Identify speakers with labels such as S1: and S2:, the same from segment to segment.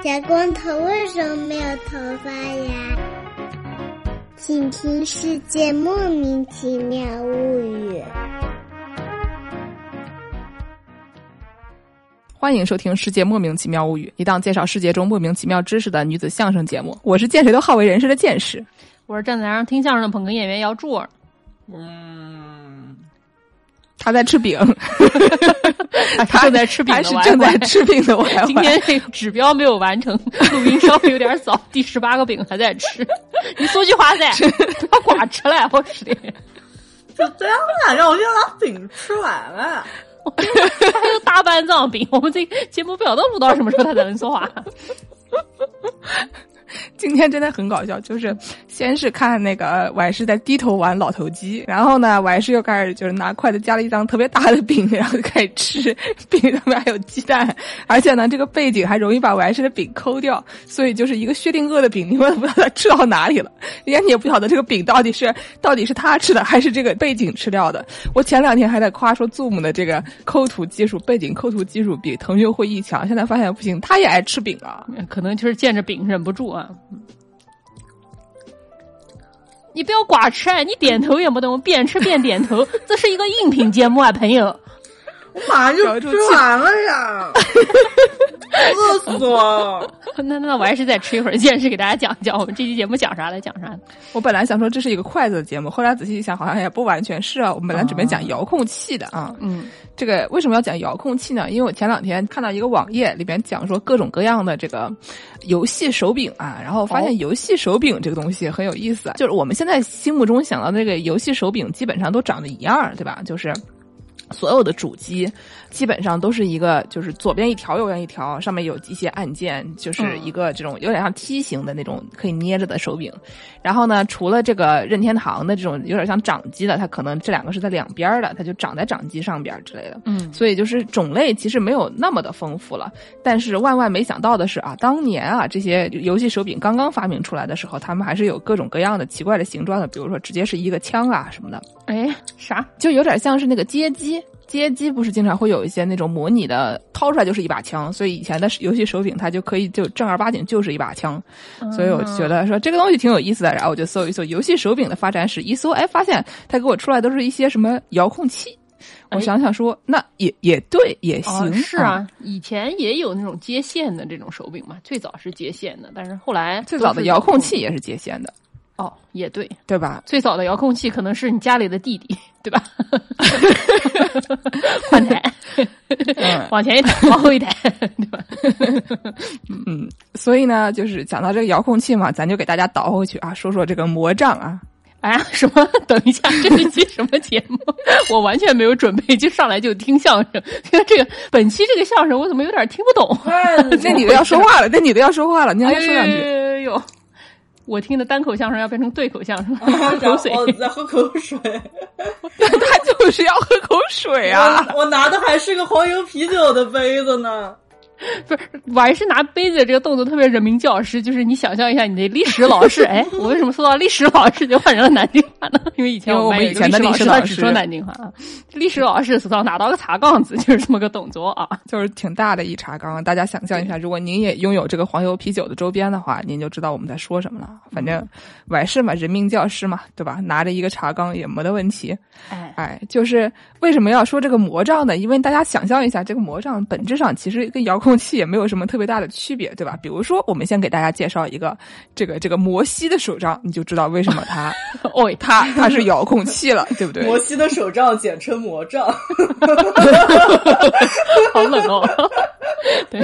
S1: 小光头为什么没有头发呀？请听《世界莫名其妙物语》。
S2: 欢迎收听《世界莫名其妙物语》，一档介绍世界中莫名其妙知识的女子相声节目。我是见谁都好为人师的见识，
S3: 我是站在台上听相声的捧哏演员姚柱儿。
S2: 嗯，他在吃饼，
S3: 他正在吃饼，
S2: 还是正在吃饼的我。
S3: 今天这个指标没有完成，录音稍微有点早，第十八个饼还在吃。你说句话噻，不要挂吃了，我吃的。
S4: 就这样啊，让我先把饼吃完了。
S3: 还有大半张饼，我们这节目不晓得录到什么时候他才能说话。
S2: 今天真的很搞笑，就是先是看那个婉师在低头玩老头机，然后呢，婉师又开始就是拿筷子夹了一张特别大的饼，然后就开始吃，饼上面还有鸡蛋，而且呢，这个背景还容易把婉师的饼抠掉，所以就是一个薛定谔的饼，你们不知道他吃到哪里了，人家你也不晓得这个饼到底是到底是他吃的还是这个背景吃掉的。我前两天还在夸说 Zoom 的这个抠图技术，背景抠图技术比腾讯会议强，现在发现不行，他也爱吃饼啊，
S3: 可能就是见着饼忍不住啊。你不要寡吃，你点头也不动，边吃边点头，这是一个音频节目啊，朋友。
S4: 我马上就吃完了呀，饿死我！
S3: 那那我还是再吃一会儿，见识给大家讲讲，我们这期节目讲啥来讲啥。
S2: 我本来想说这是一个筷子的节目，后来仔细一想，好像也不完全是啊。我们本来准备讲遥控器的啊，
S3: 嗯，
S2: 这个为什么要讲遥控器呢？因为我前两天看到一个网页里边讲说各种各样的这个游戏手柄啊，然后发现游戏手柄这个东西很有意思，就是我们现在心目中想到的这个游戏手柄基本上都长得一样，对吧？就是。所有的主机基本上都是一个，就是左边一条，右边一条，上面有一些按键，就是一个这种有点像梯形的那种可以捏着的手柄。然后呢，除了这个任天堂的这种有点像掌机的，它可能这两个是在两边的，它就长在掌机上边之类的。
S3: 嗯，
S2: 所以就是种类其实没有那么的丰富了。但是万万没想到的是啊，当年啊这些游戏手柄刚刚发明出来的时候，他们还是有各种各样的奇怪的形状的，比如说直接是一个枪啊什么的。
S3: 哎，啥？
S2: 就有点像是那个街机。街机不是经常会有一些那种模拟的，掏出来就是一把枪，所以以前的游戏手柄它就可以就正儿八经就是一把枪，所以我觉得说这个东西挺有意思的，然后我就搜一搜游戏手柄的发展史，一搜哎发现它给我出来都是一些什么遥控器，我想想说那也也对也行，
S3: 是啊，以前也有那种接线的这种手柄嘛，最早是接线的，但是后来
S2: 最早的遥控器也是接线的。
S3: 哦，也对，
S2: 对吧？
S3: 最早的遥控器可能是你家里的弟弟，对吧？换台，往前一台，往后一台，对吧？
S2: 嗯，所以呢，就是讲到这个遥控器嘛，咱就给大家倒回去啊，说说这个魔杖啊。
S3: 哎呀，什么？等一下，这是期什么节目？我完全没有准备，就上来就听相声。这个本期这个相声，我怎么有点听不懂？
S2: 那女的要说话了，那女的要说话了，你要说两句。
S3: 哎呦！我听的单口相声要变成对口相声，喝口水，
S4: 我在喝口水。
S2: 他就是要喝口水啊！
S4: 我拿的还是个黄油啤酒的杯子呢。
S3: 不是，我还是拿杯子这个动作特别人民教师，就是你想象一下，你的历史老师，哎，我为什么说到历史老师就换成了南京话呢？因为以前
S2: 我
S3: 们
S2: 以前的
S3: 历
S2: 史老师
S3: 只说南京话啊。历史老师手上拿到个茶缸子，就是这么个动作啊，
S2: 就是挺大的一茶缸。大家想象一下，如果您也拥有这个黄油啤酒的周边的话，您就知道我们在说什么了。反正完事嘛，人民教师嘛，对吧？拿着一个茶缸也没得问题。
S3: 哎
S2: 哎，就是为什么要说这个魔杖呢？因为大家想象一下，这个魔杖本质上其实跟遥控器也没有什么。特别大的区别，对吧？比如说，我们先给大家介绍一个这个这个摩西的手杖，你就知道为什么它 哦，它它是遥控器了，对不对？
S4: 摩西的手杖简称魔杖，
S3: 好冷哦。对，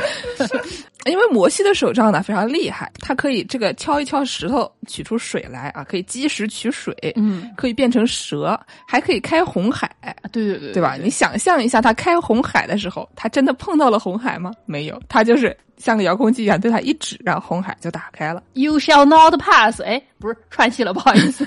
S2: 因为摩西的手杖呢非常厉害，它可以这个敲一敲石头取出水来啊，可以积石取水，
S3: 嗯，
S2: 可以变成蛇，还可以开红海。
S3: 对对对，
S2: 对吧？你想象一下，他开红海的时候，他真的碰到了红海吗？没有，他就是。像个遥控器一样，对他一指，然后红海就打开了。
S3: You shall not pass。哎，不是串戏了，不好意思。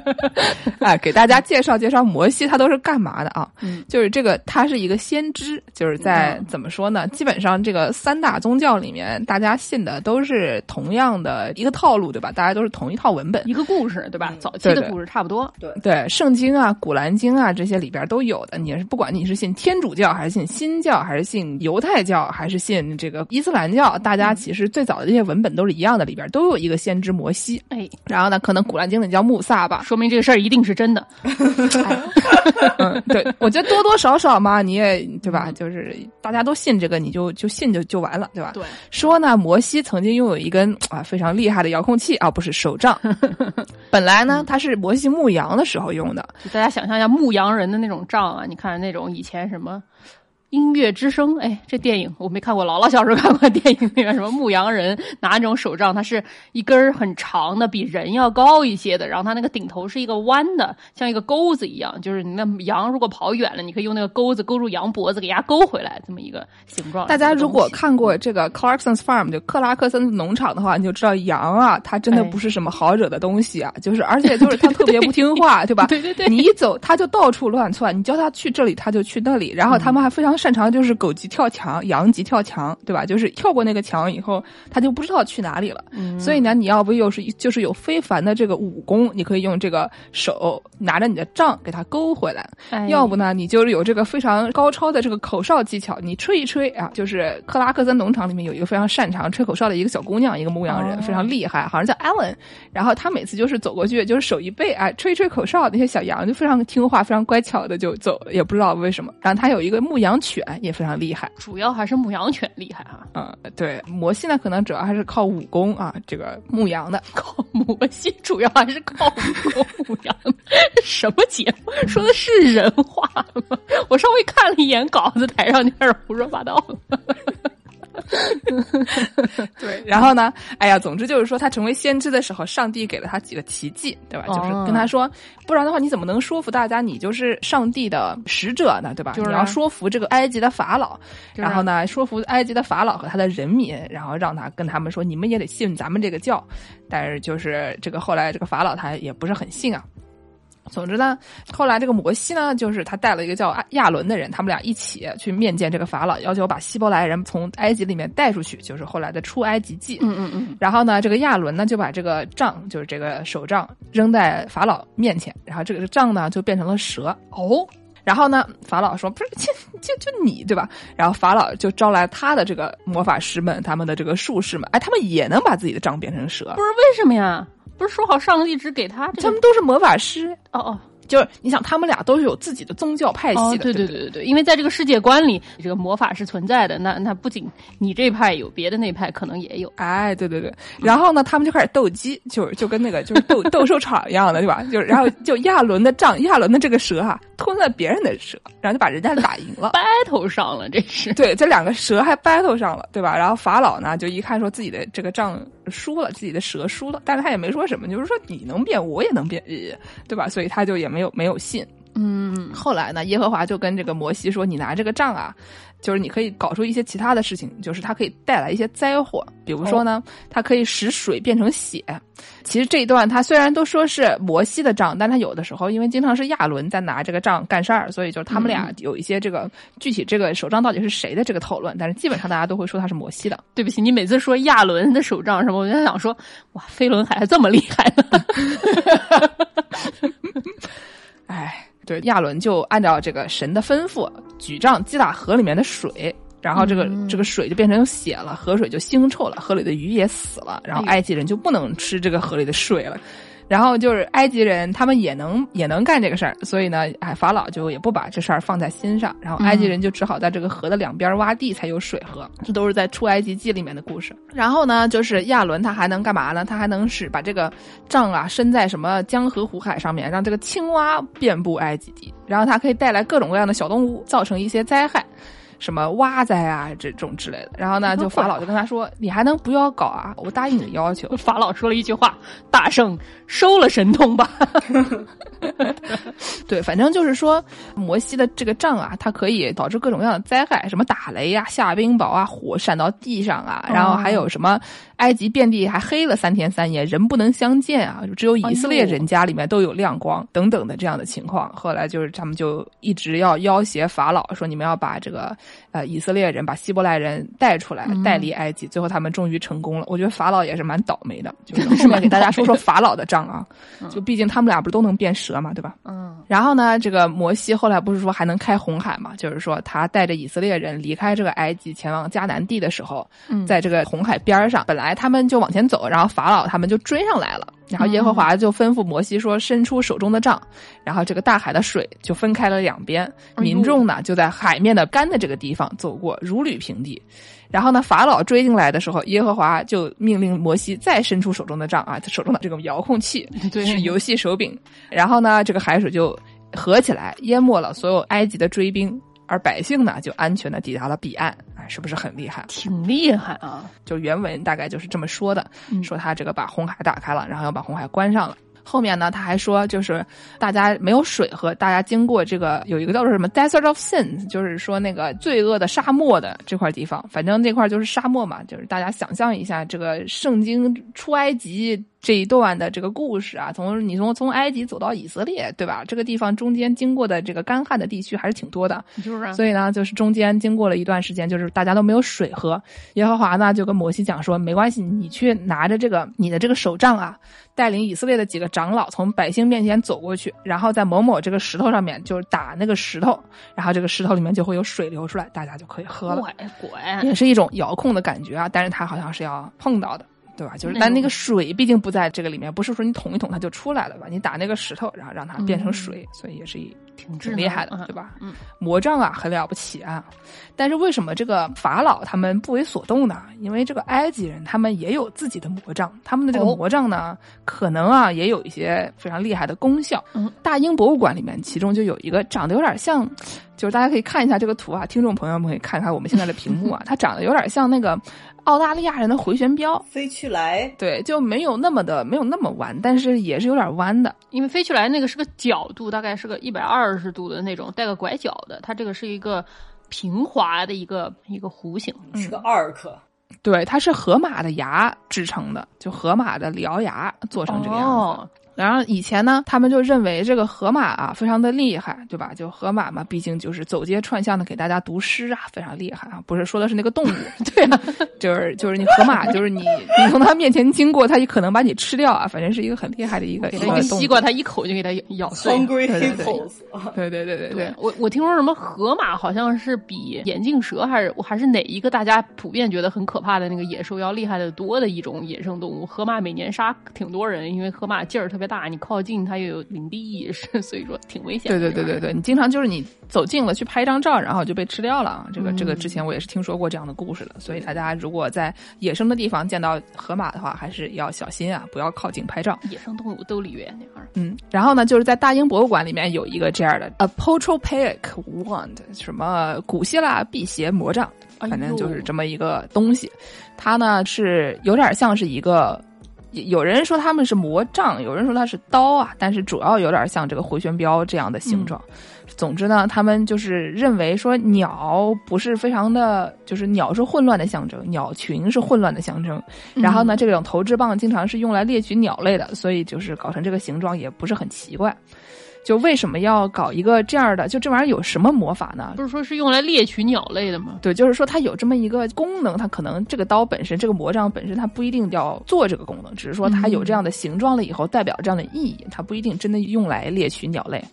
S2: 哎，给大家介绍介绍摩西他都是干嘛的啊？
S3: 嗯
S2: 就是这个，他是一个先知，就是在怎么说呢？基本上这个三大宗教里面，大家信的都是同样的一个套路，对吧？大家都是同一套文本。
S3: 一个故事，对吧？早期
S2: 对对
S3: 的故事差不多。
S2: 对，圣经啊、古兰经啊这些里边都有的。你是不管你是信天主教，还是信新教，还是信犹太教，还是信这个伊斯兰教，大家其实最早的这些文本都是一样的，里边都有一个先知摩西。
S3: 哎，
S2: 然后呢，可能古兰经里叫穆萨吧。
S3: 说明这个事儿一定是真的。
S2: 嗯，对，我觉得多多少少嘛，你也对吧？就是大家都信这个，你就就信就就完了，对吧？
S3: 对，
S2: 说呢，摩西曾经拥有一根啊非常厉害的遥控器啊，不是手杖。本来呢，它是摩西牧羊的时候用的。
S3: 就大家想象一下牧羊人的那种杖啊，你看那种以前什么。音乐之声，哎，这电影我没看过，姥姥小时候看过电影里面什么牧羊人拿那种手杖，它是一根儿很长的，比人要高一些的，然后它那个顶头是一个弯的，像一个钩子一样，就是你那羊如果跑远了，你可以用那个钩子勾住羊脖子，给它勾回来，这么一个形状。
S2: 大家如果看过这个 Clarkson's Farm 就克拉克森农场的话，你就知道羊啊，它真的不是什么好惹的东西啊，就是而且就是它特别不听话，对吧？
S3: 对对对，
S2: 你一走它就到处乱窜，你叫它去这里它就去那里，然后他们还非常擅长就是狗急跳墙，羊急跳墙，对吧？就是跳过那个墙以后，它就不知道去哪里了。
S3: 嗯、
S2: 所以呢，你要不又是就是有非凡的这个武功，你可以用这个手拿着你的杖给它勾回来；
S3: 哎、
S2: 要不呢，你就是有这个非常高超的这个口哨技巧，你吹一吹啊，就是克拉克森农场里面有一个非常擅长吹口哨的一个小姑娘，一个牧羊人，
S3: 哦、
S2: 非常厉害，好像叫艾伦。然后她每次就是走过去，就是手一背，哎，吹一吹口哨，那些小羊就非常听话，非常乖巧的就走了，也不知道为什么。然后她有一个牧羊犬，也非常厉害。
S3: 主要还是牧羊犬厉害啊！
S2: 嗯，对，摩西呢可能主要还是靠武功啊，这个牧羊的。
S3: 靠摩西主要还是靠武功牧羊的。什么节目说的是人话吗？我稍微看了一眼稿子，台上就开始胡说八道了。
S2: 对，然后呢？哎呀，总之就是说，他成为先知的时候，上帝给了他几个奇迹，对吧？
S3: 哦、
S2: 就是跟他说，不然的话，你怎么能说服大家你就是上帝的使者呢？对吧？
S3: 就是、
S2: 你要说服这个埃及的法老，
S3: 就是、
S2: 然后呢，说服埃及的法老和他的人民，然后让他跟他们说，你们也得信咱们这个教。但是就是这个后来这个法老他也不是很信啊。总之呢，后来这个摩西呢，就是他带了一个叫亚伦的人，他们俩一起去面见这个法老，要求把希伯来人从埃及里面带出去，就是后来的出埃及记。
S3: 嗯嗯嗯。
S2: 然后呢，这个亚伦呢就把这个杖，就是这个手杖扔在法老面前，然后这个杖呢就变成了蛇。
S3: 哦。
S2: 然后呢，法老说：“不是，就就就你对吧？”然后法老就招来他的这个魔法师们，他们的这个术士们，哎，他们也能把自己的杖变成蛇。
S3: 不是为什么呀？不是说好上帝只给他、这个？
S2: 他们都是魔法师
S3: 哦哦，
S2: 就是你想，他们俩都是有自己的宗教派系的。
S3: 哦、对对对对对，因为在这个世界观里，这个魔法是存在的。那那不仅你这派有，别的那派可能也有。
S2: 哎，对对对。然后呢，他们就开始斗鸡，就是就跟那个就是斗 斗兽场一样的，对吧？就然后就亚伦的杖，亚伦的这个蛇啊，吞了别人的蛇，然后就把人家打赢了
S3: ，battle 上了，这是。
S2: 对，这两个蛇还 battle 上了，对吧？然后法老呢，就一看说自己的这个仗输了，自己的蛇输了，但是他也没说什么，就是说你能变，我也能变，对吧？所以他就也没有没有信。
S3: 嗯，
S2: 后来呢，耶和华就跟这个摩西说：“你拿这个杖啊，就是你可以搞出一些其他的事情，就是它可以带来一些灾祸。比如说呢，它可以使水变成血。其实这一段它虽然都说是摩西的杖，但他有的时候因为经常是亚伦在拿这个杖干事儿，所以就是他们俩有一些这个具体这个手杖到底是谁的这个讨论。但是基本上大家都会说他是摩西的。
S3: 对不起，你每次说亚伦的手杖什么，我就想说，哇，飞轮海还这么厉害呢。
S2: 哎。”对，亚伦就按照这个神的吩咐，举杖击打河里面的水，然后这个、
S3: 嗯、
S2: 这个水就变成血了，河水就腥臭了，河里的鱼也死了，然后埃及人就不能吃这个河里的水了。然后就是埃及人，他们也能也能干这个事儿，所以呢，哎，法老就也不把这事儿放在心上，然后埃及人就只好在这个河的两边挖地才有水喝。这都是在出埃及记里面的故事。然后呢，就是亚伦他还能干嘛呢？他还能使把这个杖啊伸在什么江河湖海上面，让这个青蛙遍布埃及地，然后它可以带来各种各样的小动物，造成一些灾害。什么蛙灾啊这种之类的。然后呢，就法老就跟他说：“你还能不要搞啊？我答应你的要求。”
S3: 法老说了一句话：“大圣收了神通吧。”
S2: 对，反正就是说，摩西的这个杖啊，它可以导致各种各样的灾害，什么打雷呀、下冰雹啊、火闪到地上啊，然后还有什么埃及遍地还黑了三天三夜，人不能相见啊，只有以色列人家里面都有亮光等等的这样的情况。后来就是他们就一直要要挟法老，说你们要把这个呃以色列人、把希伯来人带出来，带离埃及。最后他们终于成功了。我觉得法老也是蛮倒霉的，就是后面给大家说说 法老的账啊，就毕竟他们俩不是都能变蛇嘛，对吧？
S3: 嗯。
S2: 然后呢，这个摩西后来不是说还能开红海嘛？就是说他带着以色列人离开这个埃及，前往迦南地的时候，在这个红海边上，本来他们就往前走，然后法老他们就追上来了。然后耶和华就吩咐摩西说：“伸出手中的杖。”然后这个大海的水就分开了两边，民众呢就在海面的干的这个地方走过，如履平地。然后呢，法老追进来的时候，耶和华就命令摩西再伸出手中的杖啊，他手中的这个遥控器 是游戏手柄。然后呢，这个海水就合起来，淹没了所有埃及的追兵，而百姓呢就安全的抵达了彼岸。哎，是不是很厉害？
S3: 挺厉害啊！
S2: 就原文大概就是这么说的，说他这个把红海打开了，然后要把红海关上了。后面呢，他还说，就是大家没有水喝，大家经过这个有一个叫做什么 Desert of Sin，就是说那个罪恶的沙漠的这块地方，反正那块就是沙漠嘛，就是大家想象一下，这个圣经出埃及。这一段的这个故事啊，从你从从埃及走到以色列，对吧？这个地方中间经过的这个干旱的地区还是挺多的，
S3: 就是。
S2: 所以呢，就是中间经过了一段时间，就是大家都没有水喝。耶和华呢就跟摩西讲说：“没关系，你去拿着这个你的这个手杖啊，带领以色列的几个长老从百姓面前走过去，然后在某某这个石头上面就是打那个石头，然后这个石头里面就会有水流出来，大家就可以喝了。
S3: 滚，
S2: 也是一种遥控的感觉啊，但是它好像是要碰到的。”对吧？就是，但那个水毕竟不在这个里面，不是说你捅一捅它就出来了吧？你打那个石头，然后让它变成水，所以也是一挺厉害的，对吧？嗯，魔杖啊，很了不起啊。但是为什么这个法老他们不为所动呢？因为这个埃及人他们也有自己的魔杖，他们的这个魔杖呢，可能啊也有一些非常厉害的功效。嗯，大英博物馆里面其中就有一个长得有点像，就是大家可以看一下这个图啊，听众朋友们可以看看我们现在的屏幕啊，它长得有点像那个。澳大利亚人的回旋镖
S4: 飞去来，
S2: 对，就没有那么的没有那么弯，但是也是有点弯的。
S3: 因为飞去来那个是个角度，大概是个一百二十度的那种，带个拐角的。它这个是一个平滑的一个一个弧形，
S4: 是个二克。嗯。
S2: 对，它是河马的牙制成的，就河马的獠牙做成这个样子。然后以前呢，他们就认为这个河马啊非常的厉害，对吧？就河马嘛，毕竟就是走街串巷的给大家读诗啊，非常厉害啊。不是说的是那个动物，对啊，就是就是你河马，就是你你从它面前经过，它也可能把你吃掉啊。反正是一个很厉害的一个一个
S3: 西瓜，它一口就给它咬碎。
S2: 对对对对对对。
S3: 我我听说什么河马好像是比眼镜蛇还是还是哪一个大家普遍觉得很可怕的那个野兽要厉害的多的一种野生动物。河马每年杀挺多人，因为河马劲儿特别。大，你靠近它又有领地意识，所以说挺危险。
S2: 对对对对对，你经常就是你走近了去拍一张照，然后就被吃掉了。这个这个之前我也是听说过这样的故事的，所以大家如果在野生的地方见到河马的话，还是要小心啊，不要靠近拍照。
S3: 野生动物都离远点儿。
S2: 嗯，然后呢，就是在大英博物馆里面有一个这样的 a p o t r o p a i c wand，什么古希腊辟邪魔杖，反正就是这么一个东西。它呢是有点像是一个。有人说他们是魔杖，有人说它是刀啊，但是主要有点像这个回旋镖这样的形状。总之呢，他们就是认为说鸟不是非常的，就是鸟是混乱的象征，鸟群是混乱的象征。然后呢，这种投掷棒经常是用来猎取鸟类的，所以就是搞成这个形状也不是很奇怪。就为什么要搞一个这样的？就这玩意儿有什么魔法呢？
S3: 不是说是用来猎取鸟类的吗？
S2: 对，就是说它有这么一个功能，它可能这个刀本身，这个魔杖本身，它不一定要做这个功能，只是说它有这样的形状了以后，代表这样的意义，它不一定真的用来猎取鸟类。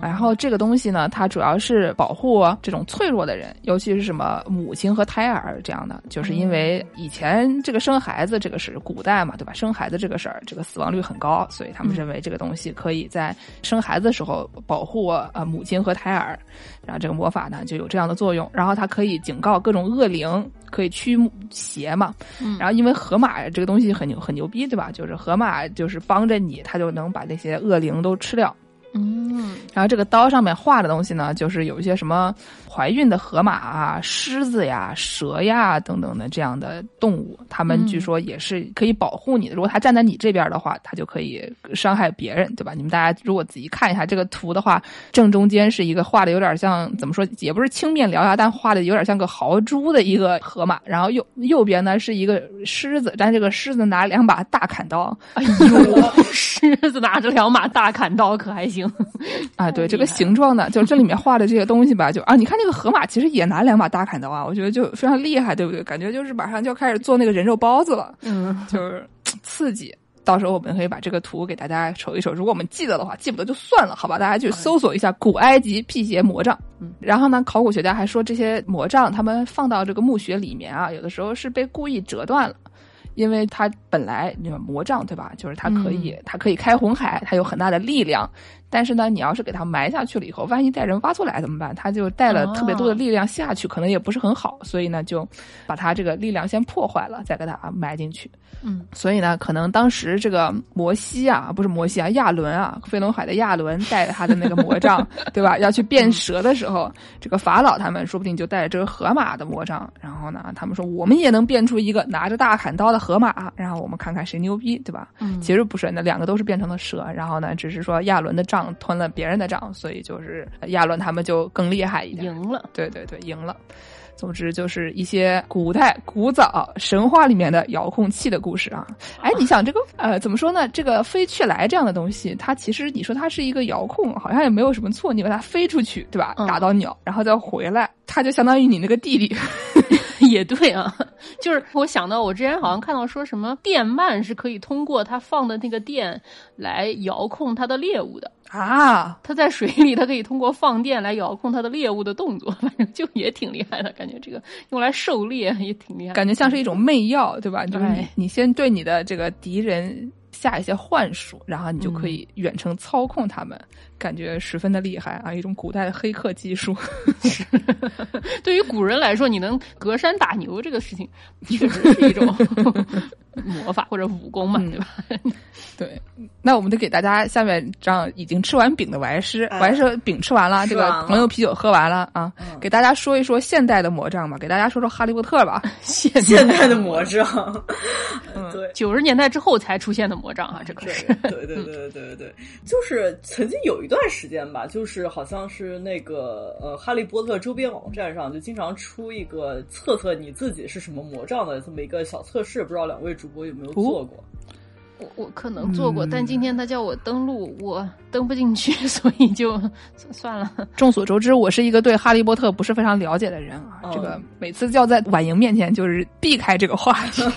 S2: 然后这个东西呢，它主要是保护这种脆弱的人，尤其是什么母亲和胎儿这样的，就是因为以前这个生孩子这个是古代嘛，对吧？生孩子这个事儿，这个死亡率很高，所以他们认为这个东西可以在生孩子的时候保护呃母亲和胎儿，然后这个魔法呢就有这样的作用。然后它可以警告各种恶灵，可以驱邪嘛。然后因为河马这个东西很牛很牛逼，对吧？就是河马就是帮着你，它就能把那些恶灵都吃掉。
S3: 嗯，
S2: 然后这个刀上面画的东西呢，就是有一些什么怀孕的河马啊、狮子呀、蛇呀等等的这样的动物，它们据说也是可以保护你的。如果它站在你这边的话，它就可以伤害别人，对吧？你们大家如果仔细看一下这个图的话，正中间是一个画的有点像怎么说，也不是青面獠牙，但画的有点像个豪猪的一个河马。然后右右边呢是一个狮子，但这个狮子拿两把大砍刀。
S3: 哎呦，狮子拿着两把大砍刀可还行？
S2: 啊，对这个形状呢，就这里面画的这些东西吧，就啊，你看那个河马其实也拿两把大砍刀啊，我觉得就非常厉害，对不对？感觉就是马上就要开始做那个人肉包子了，
S3: 嗯，
S2: 就是 刺激。到时候我们可以把这个图给大家瞅一瞅，如果我们记得的话，记不得就算了，好吧？大家去搜索一下古埃及辟邪魔杖。嗯，然后呢，考古学家还说这些魔杖他们放到这个墓穴里面啊，有的时候是被故意折断了。因为它本来那个魔杖对吧，就是它可以，它可以开红海，它有很大的力量。但是呢，你要是给它埋下去了以后，万一带人挖出来怎么办？它就带了特别多的力量下去，可能也不是很好。所以呢，就把它这个力量先破坏了，再给它埋进去。
S3: 嗯，
S2: 所以呢，可能当时这个摩西啊，不是摩西啊，亚伦啊，飞龙海的亚伦带着他的那个魔杖，对吧？要去变蛇的时候，这个法老他们说不定就带着这个河马的魔杖。然后呢，他们说我们也能变出一个拿着大砍刀的河马，然后我们看看谁牛逼，对吧？
S3: 嗯，
S2: 其实不是，那两个都是变成了蛇。然后呢，只是说亚伦的杖。吞了别人的账，所以就是亚伦他们就更厉害一点，
S3: 赢了。
S2: 对对对，赢了。总之就是一些古代古早神话里面的遥控器的故事啊。哎，你想这个呃，怎么说呢？这个飞去来这样的东西，它其实你说它是一个遥控，好像也没有什么错。你把它飞出去，对吧？打到鸟，然后再回来，它就相当于你那个弟弟。
S3: 也对啊，就是我想到我之前好像看到说什么电鳗是可以通过它放的那个电来遥控它的猎物的
S2: 啊。
S3: 它在水里，它可以通过放电来遥控它的猎物的动作，反正就也挺厉害的感觉。这个用来狩猎也挺厉害，
S2: 感觉像是一种媚药，对吧？就是你你先对你的这个敌人下一些幻术，然后你就可以远程操控他们。感觉十分的厉害啊！一种古代的黑客技术。
S3: 对于古人来说，你能隔山打牛这个事情，确实是一种魔法或者武功嘛，对吧？
S2: 对。那我们得给大家下面让已经吃完饼的王师，王师饼吃完了，这个朋友啤酒喝完了啊，给大家说一说现代的魔杖吧，给大家说说哈利波特吧。
S3: 现
S4: 现代的魔杖，嗯对，
S3: 九十年代之后才出现的魔杖啊，这个是。
S4: 对对对对对对，就是曾经有一。段时间吧，就是好像是那个呃，哈利波特周边网站上就经常出一个测测你自己是什么魔杖的这么一个小测试，不知道两位主播有没有做过？
S3: 我我可能做过，但今天他叫我登录，我登不进去，所以就算了。
S2: 众所周知，我是一个对哈利波特不是非常了解的人啊，这个每次要在婉莹面前就是避开这个话题。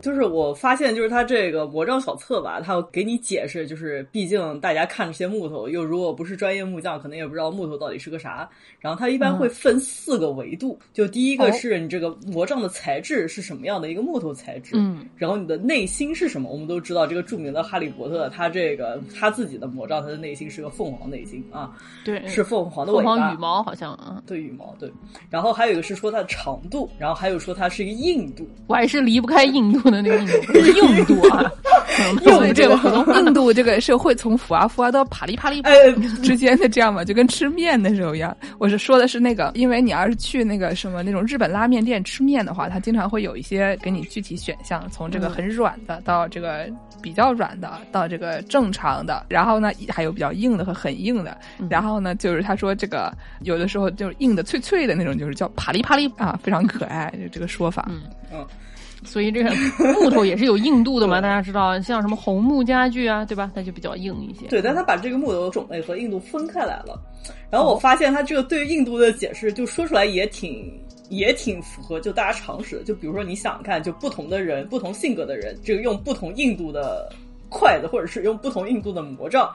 S4: 就是我发现，就是他这个魔杖小册吧，他要给你解释，就是毕竟大家看这些木头，又如果不是专业木匠，可能也不知道木头到底是个啥。然后他一般会分四个维度，就第一个是你这个魔杖的材质是什么样的一个木头材质，
S3: 嗯，
S4: 然后你的内心是什么？我们都知道这个著名的哈利波特，他这个他自己的魔杖，他的内心是个凤凰内心啊，
S3: 对，
S4: 是凤凰的尾
S3: 巴，凤凰羽毛好像啊，
S4: 对羽毛对。然后还有一个是说它的长度，然后还有说它是一个硬度，
S3: 我还是离不开硬度的那个 硬度。印度啊，
S2: 印这个印度这个社会从浮啊浮啊到啪里啪里之间的这样嘛，就跟吃面的时候一样。我是说的是那个，因为你要是去那个什么那种日本拉面店吃面的话，它经常会有一些给你具体选项，从这个很软的到这个比较软的到这个正常的，然后呢还有比较硬的和很硬的。然后呢，就是他说这个有的时候就是硬的脆脆的那种，就是叫啪里啪里啊，非常可爱，就这个说法。
S3: 嗯嗯。所以这个木头也是有硬度的嘛，大家知道，像什么红木家具啊，对吧？它就比较硬一些。
S4: 对，但他把这个木头种类和硬度分开来了。然后我发现他这个对于硬度的解释，就说出来也挺也挺符合就大家常识的。就比如说你想看，就不同的人、不同性格的人，这个用不同硬度的筷子，或者是用不同硬度的魔杖。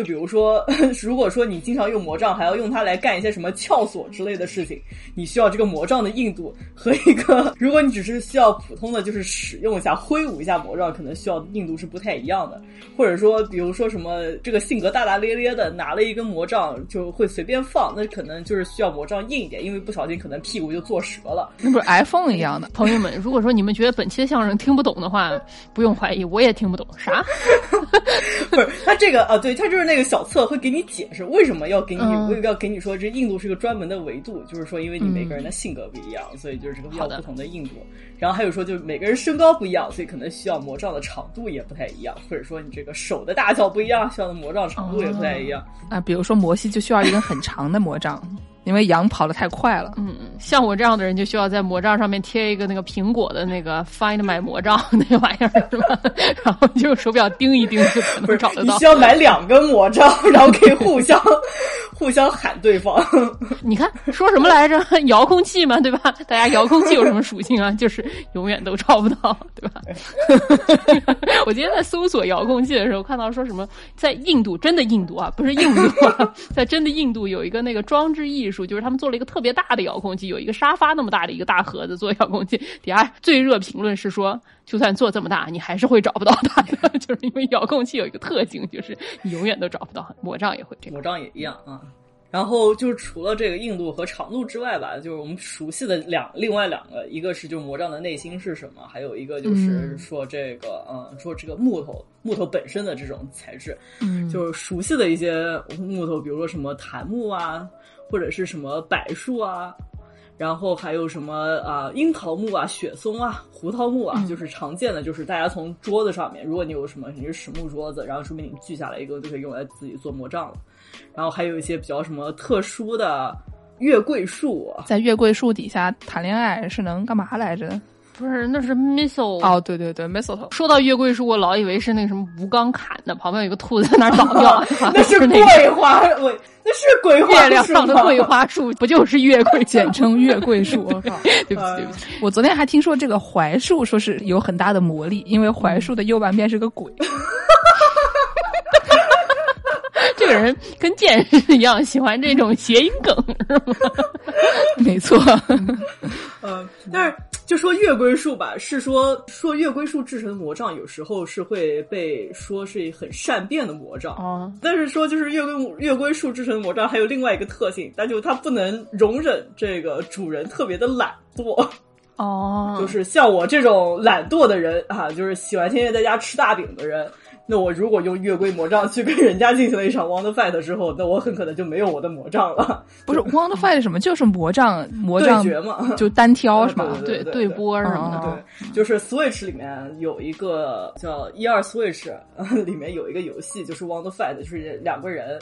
S4: 就比如说，如果说你经常用魔杖，还要用它来干一些什么撬锁之类的事情，你需要这个魔杖的硬度和一个，如果你只是需要普通的就是使用一下、挥舞一下魔杖，可能需要硬度是不太一样的。或者说，比如说什么这个性格大大咧咧的，拿了一根魔杖就会随便放，那可能就是需要魔杖硬一点，因为不小心可能屁股就坐折了。
S2: 那不是 iPhone 一样的。
S3: 朋友们，如果说你们觉得本期的相声听不懂的话，不用怀疑，我也听不懂啥。
S4: 不是他这个啊，对他就是那个小册会给你解释为什么要给你，
S3: 嗯。
S4: 为要给你说这印度是个专门的维度，就是说因为你每个人的性格不一样，所以就是这个要
S3: 好的。
S4: 不同的硬度。然后还有说就是每个人身高不一样，所以可能需要魔杖的长度也不太一样，或者说你这个手的大小不一样，需要的魔杖长度也不太一样。
S2: 啊，比如说摩西就需要一根很长的魔杖，因为羊跑得太快了。
S3: 嗯，像我这样的人就需要在魔杖上面贴一个那个苹果的那个 Find My 魔杖那玩意儿是吧？然后就手表叮一叮就可能找得到
S4: 你需。要买两根魔杖，然后可以互相互相喊对方。
S3: 你看说什么来着？遥控器嘛，对吧？大家遥控器有什么属性啊？就是永远都找不到，对吧？我今天在搜索遥控器的时候，看到说什么在印度，真的印度啊，不是印度啊，在真的印度有一个那个装置艺术，就是他们做了一个特别大的遥控器，有一个沙发那么大的一个大盒子做遥控器。底下最热评论是说，就算做这么大，你还是会找不到它的，就是因为遥控器有一个特性，就是你永远都找不到。魔杖也会这样。
S4: 魔杖也一样啊。然后就是除了这个硬度和长度之外吧，就是我们熟悉的两另外两个，一个是就是魔杖的内心是什么，还有一个就是说这个嗯说这个木头木头本身的这种材质，
S3: 嗯
S4: 就是熟悉的一些木头，比如说什么檀木啊，或者是什么柏树啊。然后还有什么啊、樱桃木啊、雪松啊、胡桃木啊，就是常见的，就是大家从桌子上面，如果你有什么你是实木桌子，然后说明你锯下来一个就可以用来自己做魔杖了。然后还有一些比较什么特殊的月桂树，
S2: 在月桂树底下谈恋爱是能干嘛来着？
S3: 不是，那是 missile
S2: 哦，对对对，mistletoe。
S3: 说到月桂树，我老以为是那个什么吴刚砍的，旁边有一个兔子在那儿倒掉
S4: 那是
S3: 那
S4: 桂花，我那是桂花
S3: 月亮上的桂花树，不就是月桂
S2: 简称月桂树。我靠！
S3: 对不起，对不起，
S2: 我昨天还听说这个槐树说是有很大的魔力，因为槐树的右半边是个鬼。
S3: 这个人跟贱人一样，喜欢这种谐音梗，是吗？
S2: 没错，
S4: 嗯，但是就说月桂树吧，是说说月桂树制成的魔杖，有时候是会被说是很善变的魔杖。
S3: 哦，
S4: 但是说就是月桂月桂树制成的魔杖还有另外一个特性，那就是它不能容忍这个主人特别的懒惰。
S3: 哦，
S4: 就是像我这种懒惰的人啊，就是喜欢天天在家吃大饼的人，那我如果用月桂魔杖去跟人家进行了一场 Wand Fight 之后，那我很可能就没有我的魔杖了。
S2: 不是 Wand Fight 什么？就是魔杖，魔杖
S4: 对决嘛
S2: 就单挑是吧？
S4: 对
S3: 对对波什么的，
S2: 哦
S4: 对，就是 Switch 里面有一个叫一二 Switch，里面有一个游戏就是 Wand Fight，就是两个人。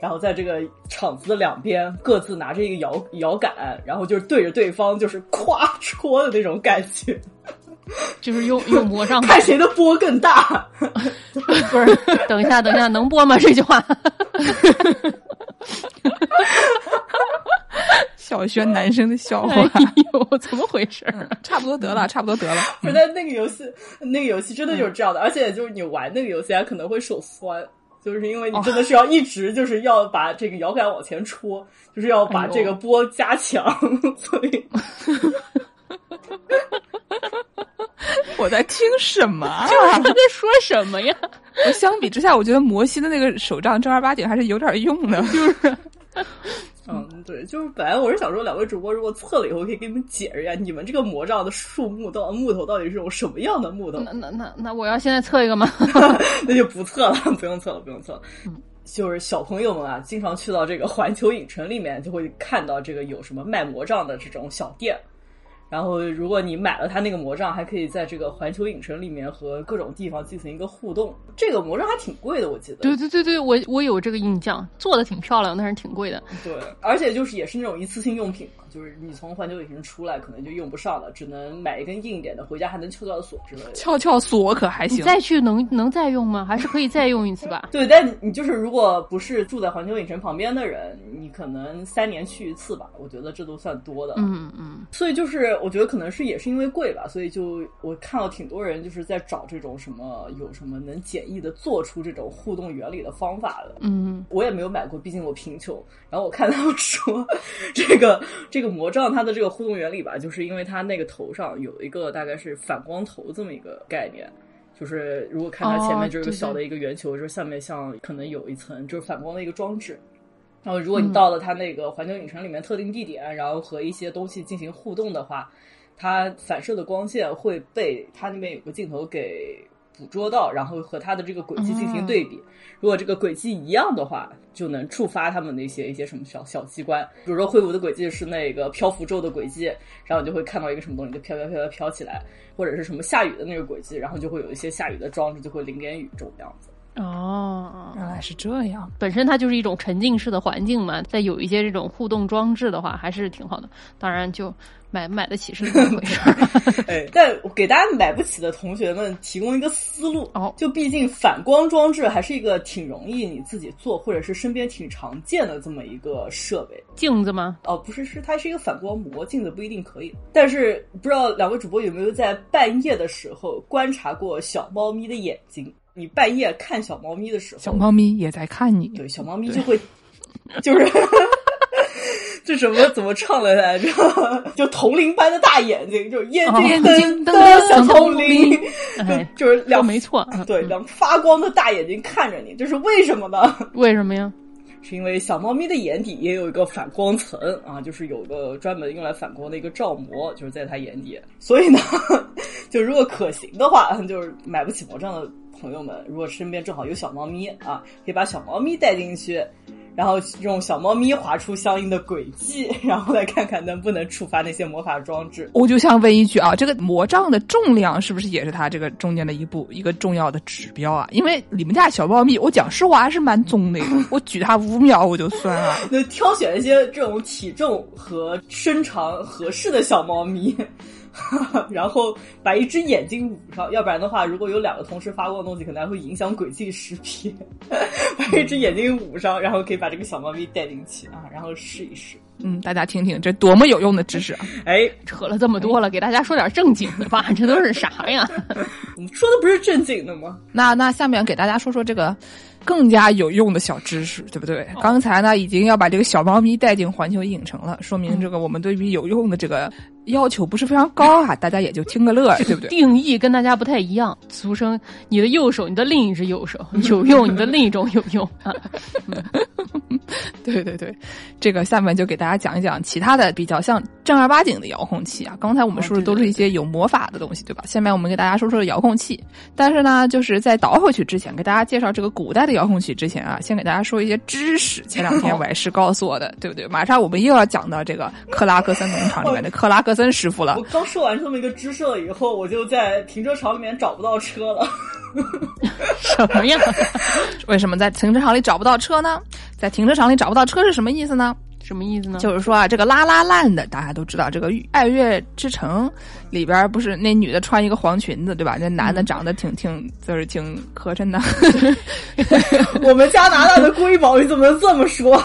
S4: 然后在这个场子的两边各自拿着一个摇摇杆，然后就是对着对方就是 夸戳的那种感觉，
S3: 就是用用魔杖。
S4: 看谁的波更大。
S3: 不是，等一下，等一下，能播吗？这句话？
S2: 小学男生的笑话
S3: 哎，呦，怎么回事？
S2: 差不多得了，差不多得了。
S4: 不是，但那个游戏，那个游戏真的就是这样的，而且就是你玩那个游戏还可能会手酸，就是因为你真的是要一直就是要把这个摇杆往前戳，就是要把这个波加强，所以
S2: 我在听什么啊？
S3: 他在说什么呀？
S2: 我相比之下，我觉得摩西的那个手杖正儿八经还是有点用的，就是。
S4: 嗯，对，就是本来我是想说，两位主播如果测了以后，可以给你们解释一下，你们这个魔杖的树木到木头到底是种什么样的木头？
S3: 那那那那我要现在测一个吗？
S4: 那就不测了，不用测了，不用测了。就是小朋友们啊，经常去到这个环球影城里面，就会看到这个有什么卖魔杖的这种小店。然后，如果你买了它那个魔杖，还可以在这个环球影城里面和各种地方进行一个互动。这个魔杖还挺贵的，我记得。
S3: 对对对对，我我有这个印象，做的挺漂亮，但是挺贵的。
S4: 对，而且就是也是那种一次性用品嘛，就是你从环球影城出来可能就用不上了，只能买一根硬一点的，回家还能撬撬锁之类的。
S2: 撬撬锁可还行。
S3: 你再去能能再用吗？还是可以再用一次吧？
S4: 对，但你就是如果不是住在环球影城旁边的人，你可能三年去一次吧，我觉得这都算多的。
S3: 嗯嗯，
S4: 所以就是我觉得可能是也是因为贵吧，所以就我看到挺多人就是在找这种什么有什么能简易的做出这种互动原理的方法的。
S3: 嗯，
S4: 我也没有买过，毕竟我贫穷。然后我看他们说，这个这个魔杖它的这个互动原理吧，就是因为它那个头上有一个大概是反光头这么一个概念。就是如果看它前面就是个小的一个圆球，就是下面像可能有一层就是反光的一个装置。然后如果你到了它那个环球影城里面特定地点，然后和一些东西进行互动的话，它反射的光线会被它那边有个镜头给捕捉到，然后和它的这个轨迹进行对比。如果这个轨迹一样的话，就能触发他们的一些一些什么小小机关。比如说挥舞的轨迹是那个漂浮咒的轨迹，然后你就会看到一个什么东西就飘飘飘飘飘起来，或者是什么下雨的那个轨迹，然后就会有一些下雨的装置就会淋点雨这种样子。
S3: 哦，
S2: 原来是这样。
S3: 本身它就是一种沉浸式的环境嘛，再有一些这种互动装置的话，还是挺好的。当然，就买不买得起是另一回事儿。
S4: 哎，但给大家买不起的同学们提供一个思路
S3: 哦，
S4: 就毕竟反光装置还是一个挺容易你自己做，或者是身边挺常见的这么一个设备。
S3: 镜子吗？
S4: 哦，不是，是它是一个反光膜，镜子不一定可以。但是不知道两位主播有没有在半夜的时候观察过小猫咪的眼睛？你半夜看小猫咪的时候，
S2: 小猫咪也在看你。
S4: 对，小猫咪就会，就是这什么怎么唱的来着？就铜铃般的大眼睛，就是眼睛瞪
S3: 瞪得
S4: 像
S3: 像铜
S4: 铃
S3: 铃，
S4: 就是两
S3: 没错嗯
S4: 对，两发光的大眼睛看着你，这是为什么呢？
S3: 为什么呀？
S4: 是因为小猫咪的眼底也有一个反光层啊，就是有个专门用来反光的一个罩膜，就是在它眼底。所以呢，就如果可行的话，就是买不起魔杖的朋友们，如果身边正好有小猫咪啊，可以把小猫咪带进去，然后用小猫咪划出相应的轨迹，然后来看看能不能触发那些魔法装置。
S2: 我就想问一句啊，这个魔杖的重量是不是也是它这个中间的一步一个重要的指标啊？因为你们家小猫咪，我讲实话还是蛮重的，我举它五秒我就酸了。
S4: 那挑选一些这种体重和身长合适的小猫咪，然后把一只眼睛捂上，要不然的话，如果有两个同时发光的东西，可能还会影响轨迹识别。把一只眼睛捂上，然后可以把这个小猫咪带进去啊，然后试一试。
S2: 嗯，大家听听这多么有用的知识啊！
S4: 哎，
S3: 扯了这么多了，给大家说点正经的吧，这都是啥呀？
S4: 我们说的不是正经的吗？
S2: 那那下面给大家说说这个更加有用的小知识，对不对？刚才呢已经要把这个小猫咪带进环球影城了，说明这个我们对于有用的这个要求不是非常高啊，大家也就听个乐，对不对？
S3: 定义跟大家不太一样，俗称你的右手，你的另一只右手 有用，你的另一种有用 啊。
S2: 对对对，这个下面就给大家讲一讲其他的比较像正儿八经的遥控器啊。刚才我们说的都是一些有魔法的东西，对吧？下面我们给大家说说遥控器。但是呢，就是在倒回去之前，给大家介绍这个古代的遥控器之前啊，先给大家说一些知识。前两天我也是告诉我的，对不对？马上我们又要讲到这个克拉克森农场里面的克拉克森师傅了
S4: 我。刚说完这么一个知识了以后，我就在停车场里面找不到车了。
S3: 什么呀？
S2: 为什么在停车场里找不到车呢？在停车场里找不到车是什么意思呢？
S3: 什么意思呢？
S2: 就是说啊，这个拉拉烂的，大家都知道，这个《爱乐之城》里边不是那女的穿一个黄裙子，对吧？那男的长得挺挺就是挺磕碜的，
S4: 我们加拿大的瑰宝，你怎么能这么说？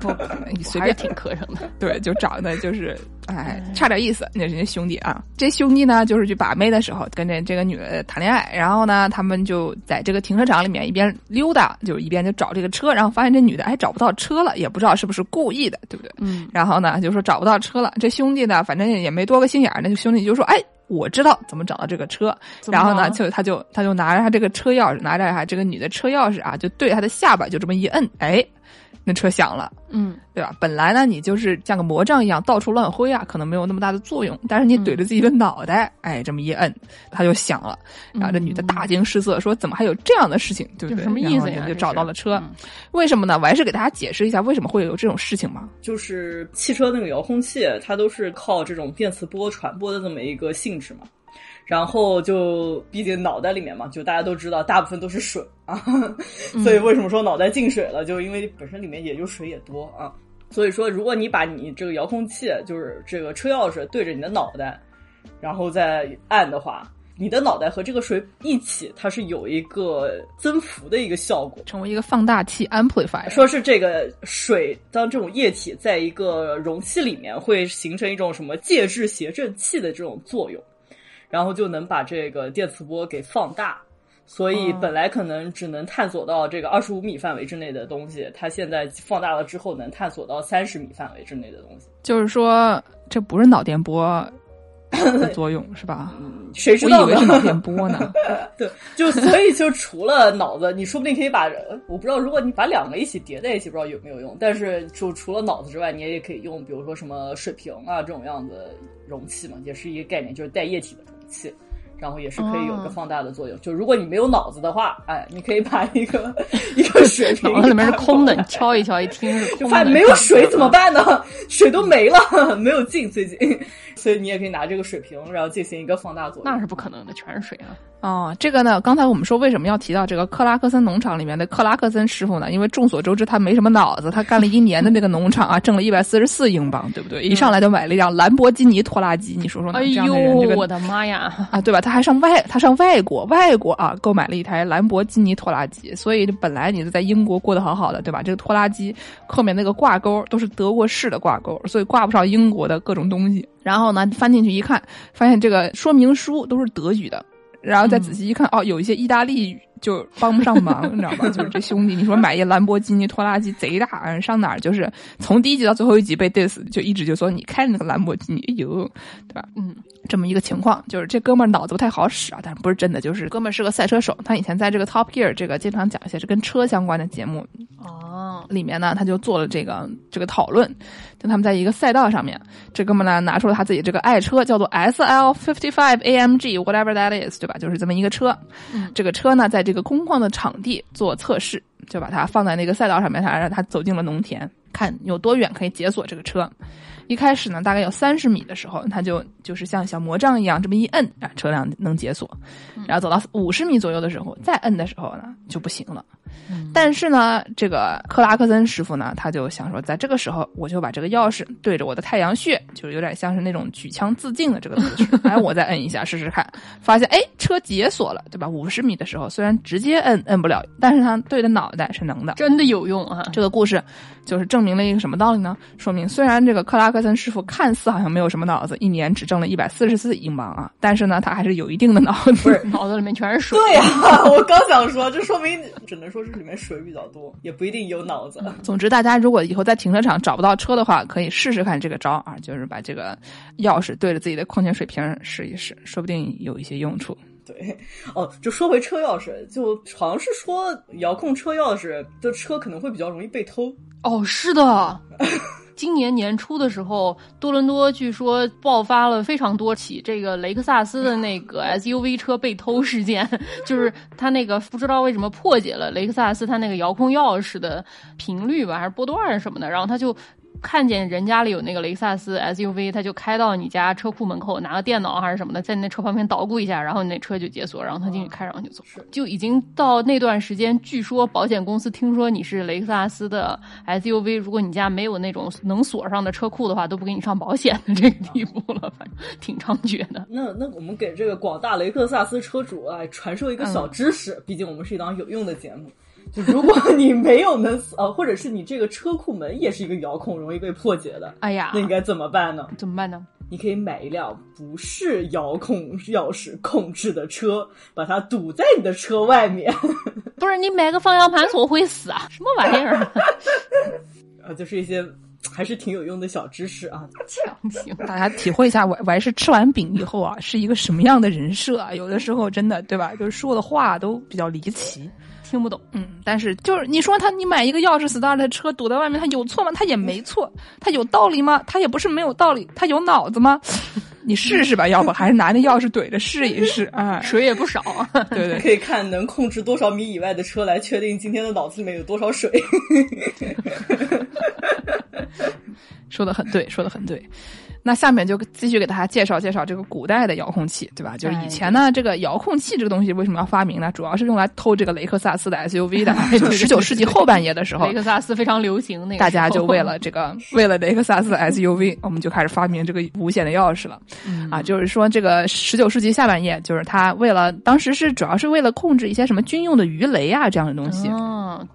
S2: 不，你随便
S3: 挺磕碜的。
S2: 对，就长得就是，哎，差点意思。那人家兄弟啊，这兄弟呢，就是去把妹的时候跟这这个女的谈恋爱，然后呢，他们就在这个停车场里面一边溜达，就一边就找这个车，然后发现这女的哎找不到车了，也不知道是不是故意的，对不对？
S3: 嗯，
S2: 然后呢，就说找不到车了。这兄弟呢，反正也没多个心眼儿，那就兄弟就说：“哎，我知道怎么找到这个车。”然后呢，就他就他就拿着他这个车钥匙，拿着他这个女的车钥匙啊，就对他的下巴就这么一摁，哎，那车响了。
S3: 嗯，
S2: 对吧？本来呢，你就是像个魔杖一样到处乱挥啊，可能没有那么大的作用。但是你怼着自己的脑袋，哎，这么一摁，它就响了。然后这女的大惊失色，说：“怎么还有这样的事情？对不对？”
S3: 什么意思呀
S2: 就找到了车。
S3: 嗯
S2: 为什么呢？我还是给大家解释一下为什么会有这种事情嘛。
S4: 就是汽车那个遥控器，它都是靠这种电磁波传播的这么一个性质嘛。然后就毕竟脑袋里面嘛，就大家都知道，大部分都是水啊，所以为什么说脑袋进水了？就因为本身里面也就水也多啊。所以说，如果你把你这个遥控器，就是这个车钥匙对着你的脑袋，然后再按的话，你的脑袋和这个水一起，它是有一个增幅的一个效果。
S2: 成为一个放大器 amplifier。
S4: 说是这个水当这种液体在一个容器里面会形成一种什么介质谐振器的这种作用，然后就能把这个电磁波给放大。所以本来可能只能探索到这个二十五米范围之内的东西，它现在放大了之后能探索到三十米范围之内的东西。
S2: 就是说，这不是脑电波的作用 是吧？
S4: 谁知道呢？
S2: 我以为是脑电波呢。
S4: 对，就所以就除了脑子，你说不定可以把，我不知道，如果你把两个一起叠在一起，不知道有没有用。但是就除了脑子之外，你也可以用，比如说什么水瓶啊这种样子容器嘛，也是一个概念，就是带液体的容器。然后也是可以有一个放大的作用。就如果你没有脑子的话，哎，你可以把一个 一个水瓶
S3: 脑子里面是空的，你敲一敲一听是空的。
S4: 没有水怎么办呢？水都没了，没有劲最近，所以你也可以拿这个水瓶，然后进行一个放大作用。
S3: 那是不可能的，全是水啊！
S2: 哦，这个呢，刚才我们说为什么要提到这个克拉克森农场里面的克拉克森师傅呢？因为众所周知，他没什么脑子，他干了一年的那个农场啊，挣了一百四十四英镑，对不对？一上来就买了一辆兰博基尼拖拉机，你说说呢？
S3: 哎呦，我的妈呀！
S2: 啊，对吧？他还上外，他上外国，外国啊，购买了一台兰博基尼拖拉机。所以本来你是在英国过得好好的，对吧？这个拖拉机后面那个挂钩都是德国式的挂钩，所以挂不上英国的各种东西。然后呢，翻进去一看，发现这个说明书都是德语的。然后再仔细一看，哦，有一些意大利语就帮不上忙，你知道吧？就是这兄弟，你说买一兰博基尼拖拉机贼大，上哪儿就是从第一集到最后一集被 diss，就一直就说你开的那个兰博基尼，哎呦，对吧？嗯，这么一个情况，就是这哥们儿脑子不太好使啊，但是不是真的，就是哥们儿是个赛车手，他以前在这个 Top Gear 这个经常讲一些是跟车相关的节目
S3: 哦，
S2: 里面呢他就做了这个这个讨论，就他们在一个赛道上面，这哥们呢拿出了他自己这个爱车，叫做 S L Fifty Five A M G whatever that is，对吧？就是这么一个车，这个车呢在这个空旷的场地做测试，就把它放在那个赛道上面，他让他走进了农田，看有多远可以解锁这个车。一开始呢，大概有三十米的时候，他就就是像小魔杖一样这么一摁啊，车辆能解锁。然后走到五十米左右的时候，再摁的时候呢，就不行了。但是呢，这个克拉克森师傅呢，他就想说，在这个时候，我就把这个钥匙对着我的太阳穴，就是有点像是那种举枪自尽的这个姿势。哎，我再摁一下试试看，发现哎，车解锁了，对吧？五十米的时候，虽然直接摁摁不了，但是他对着脑袋是能的，
S3: 真的有用啊！
S2: 这个故事就是证明了一个什么道理呢？说明虽然这个克拉克森师傅看似好像没有什么脑子，一年只挣了一百四十四英镑啊，但是呢，他还是有一定的脑子，
S3: 不是脑子里面全是水。
S4: 对呀，我刚想说，这说明只能说是里面水比较多，也不一定有脑子。
S2: 总之，大家如果以后在停车场找不到车的话，可以试试看这个招啊，就是把这个钥匙对着自己的矿泉水瓶试一试，说不定有一些用处。
S4: 对，哦，就说回车钥匙，就好像是说遥控车钥匙的车可能会比较容易被偷。
S3: 哦，是的。今年年初的时候，多伦多据说爆发了非常多起这个雷克萨斯的那个 SUV 车被偷事件，就是他那个不知道为什么破解了雷克萨斯他那个遥控钥匙的频率吧，还是波段什么的，然后他就。看见人家里有那个雷克萨斯 SUV，他就开到你家车库门口，拿个电脑还是什么的，在那车旁边捣鼓一下，然后你那车就解锁，然后他进去开，然后就走。就已经到那段时间，据说保险公司听说你是雷克萨斯的 SUV，如果你家没有那种能锁上的车库的话，都不给你上保险的这个地步了，反正挺猖獗的。
S4: 那那我们给这个广大雷克萨斯车主啊传授一个小知识，毕竟我们是一档有用的节目。就如果你没有能呃，或者是你这个车库门也是一个遥控，容易被破解的，
S3: 哎呀，
S4: 那应该怎么办呢？
S3: 怎么办呢？
S4: 你可以买一辆不是遥控钥匙控制的车，把它堵在你的车外面。
S3: 不是你买个方向盘锁会死啊？什么玩意儿？
S4: 啊，就是一些还是挺有用的小知识啊。
S3: 强行
S2: 大家体会一下，我我还是吃完饼以后啊，是一个什么样的人设啊？有的时候真的对吧？就是说的话都比较离奇。
S3: 听不懂，
S2: 嗯，但是就是你说他，你买一个钥匙 start 的车堵在外面，他有错吗？他也没错，他有道理吗？他也不是没有道理，他有脑子吗？你试试吧，要不还是拿那钥匙怼着试一试啊，
S3: 水也不少，
S2: 对对，
S4: 可以看能控制多少米以外的车来确定今天的脑子里面有多少水。
S2: 说的很对，说的很对。那下面就继续给大家介绍介绍这个古代的遥控器，对吧？就是以前呢，这个遥控器这个东西为什么要发明呢？主要是用来偷这个雷克萨斯的 SUV 的。就是十九世纪后半叶的时候，
S3: 雷克萨斯非常流行，那个
S2: 大家就为了这个，为了雷克萨斯的 SUV，我们就开始发明这个无线的钥匙了。啊，就是说这个十九世纪下半叶，就是他为了当时是主要是为了控制一些什么军用的鱼雷啊这样的东西，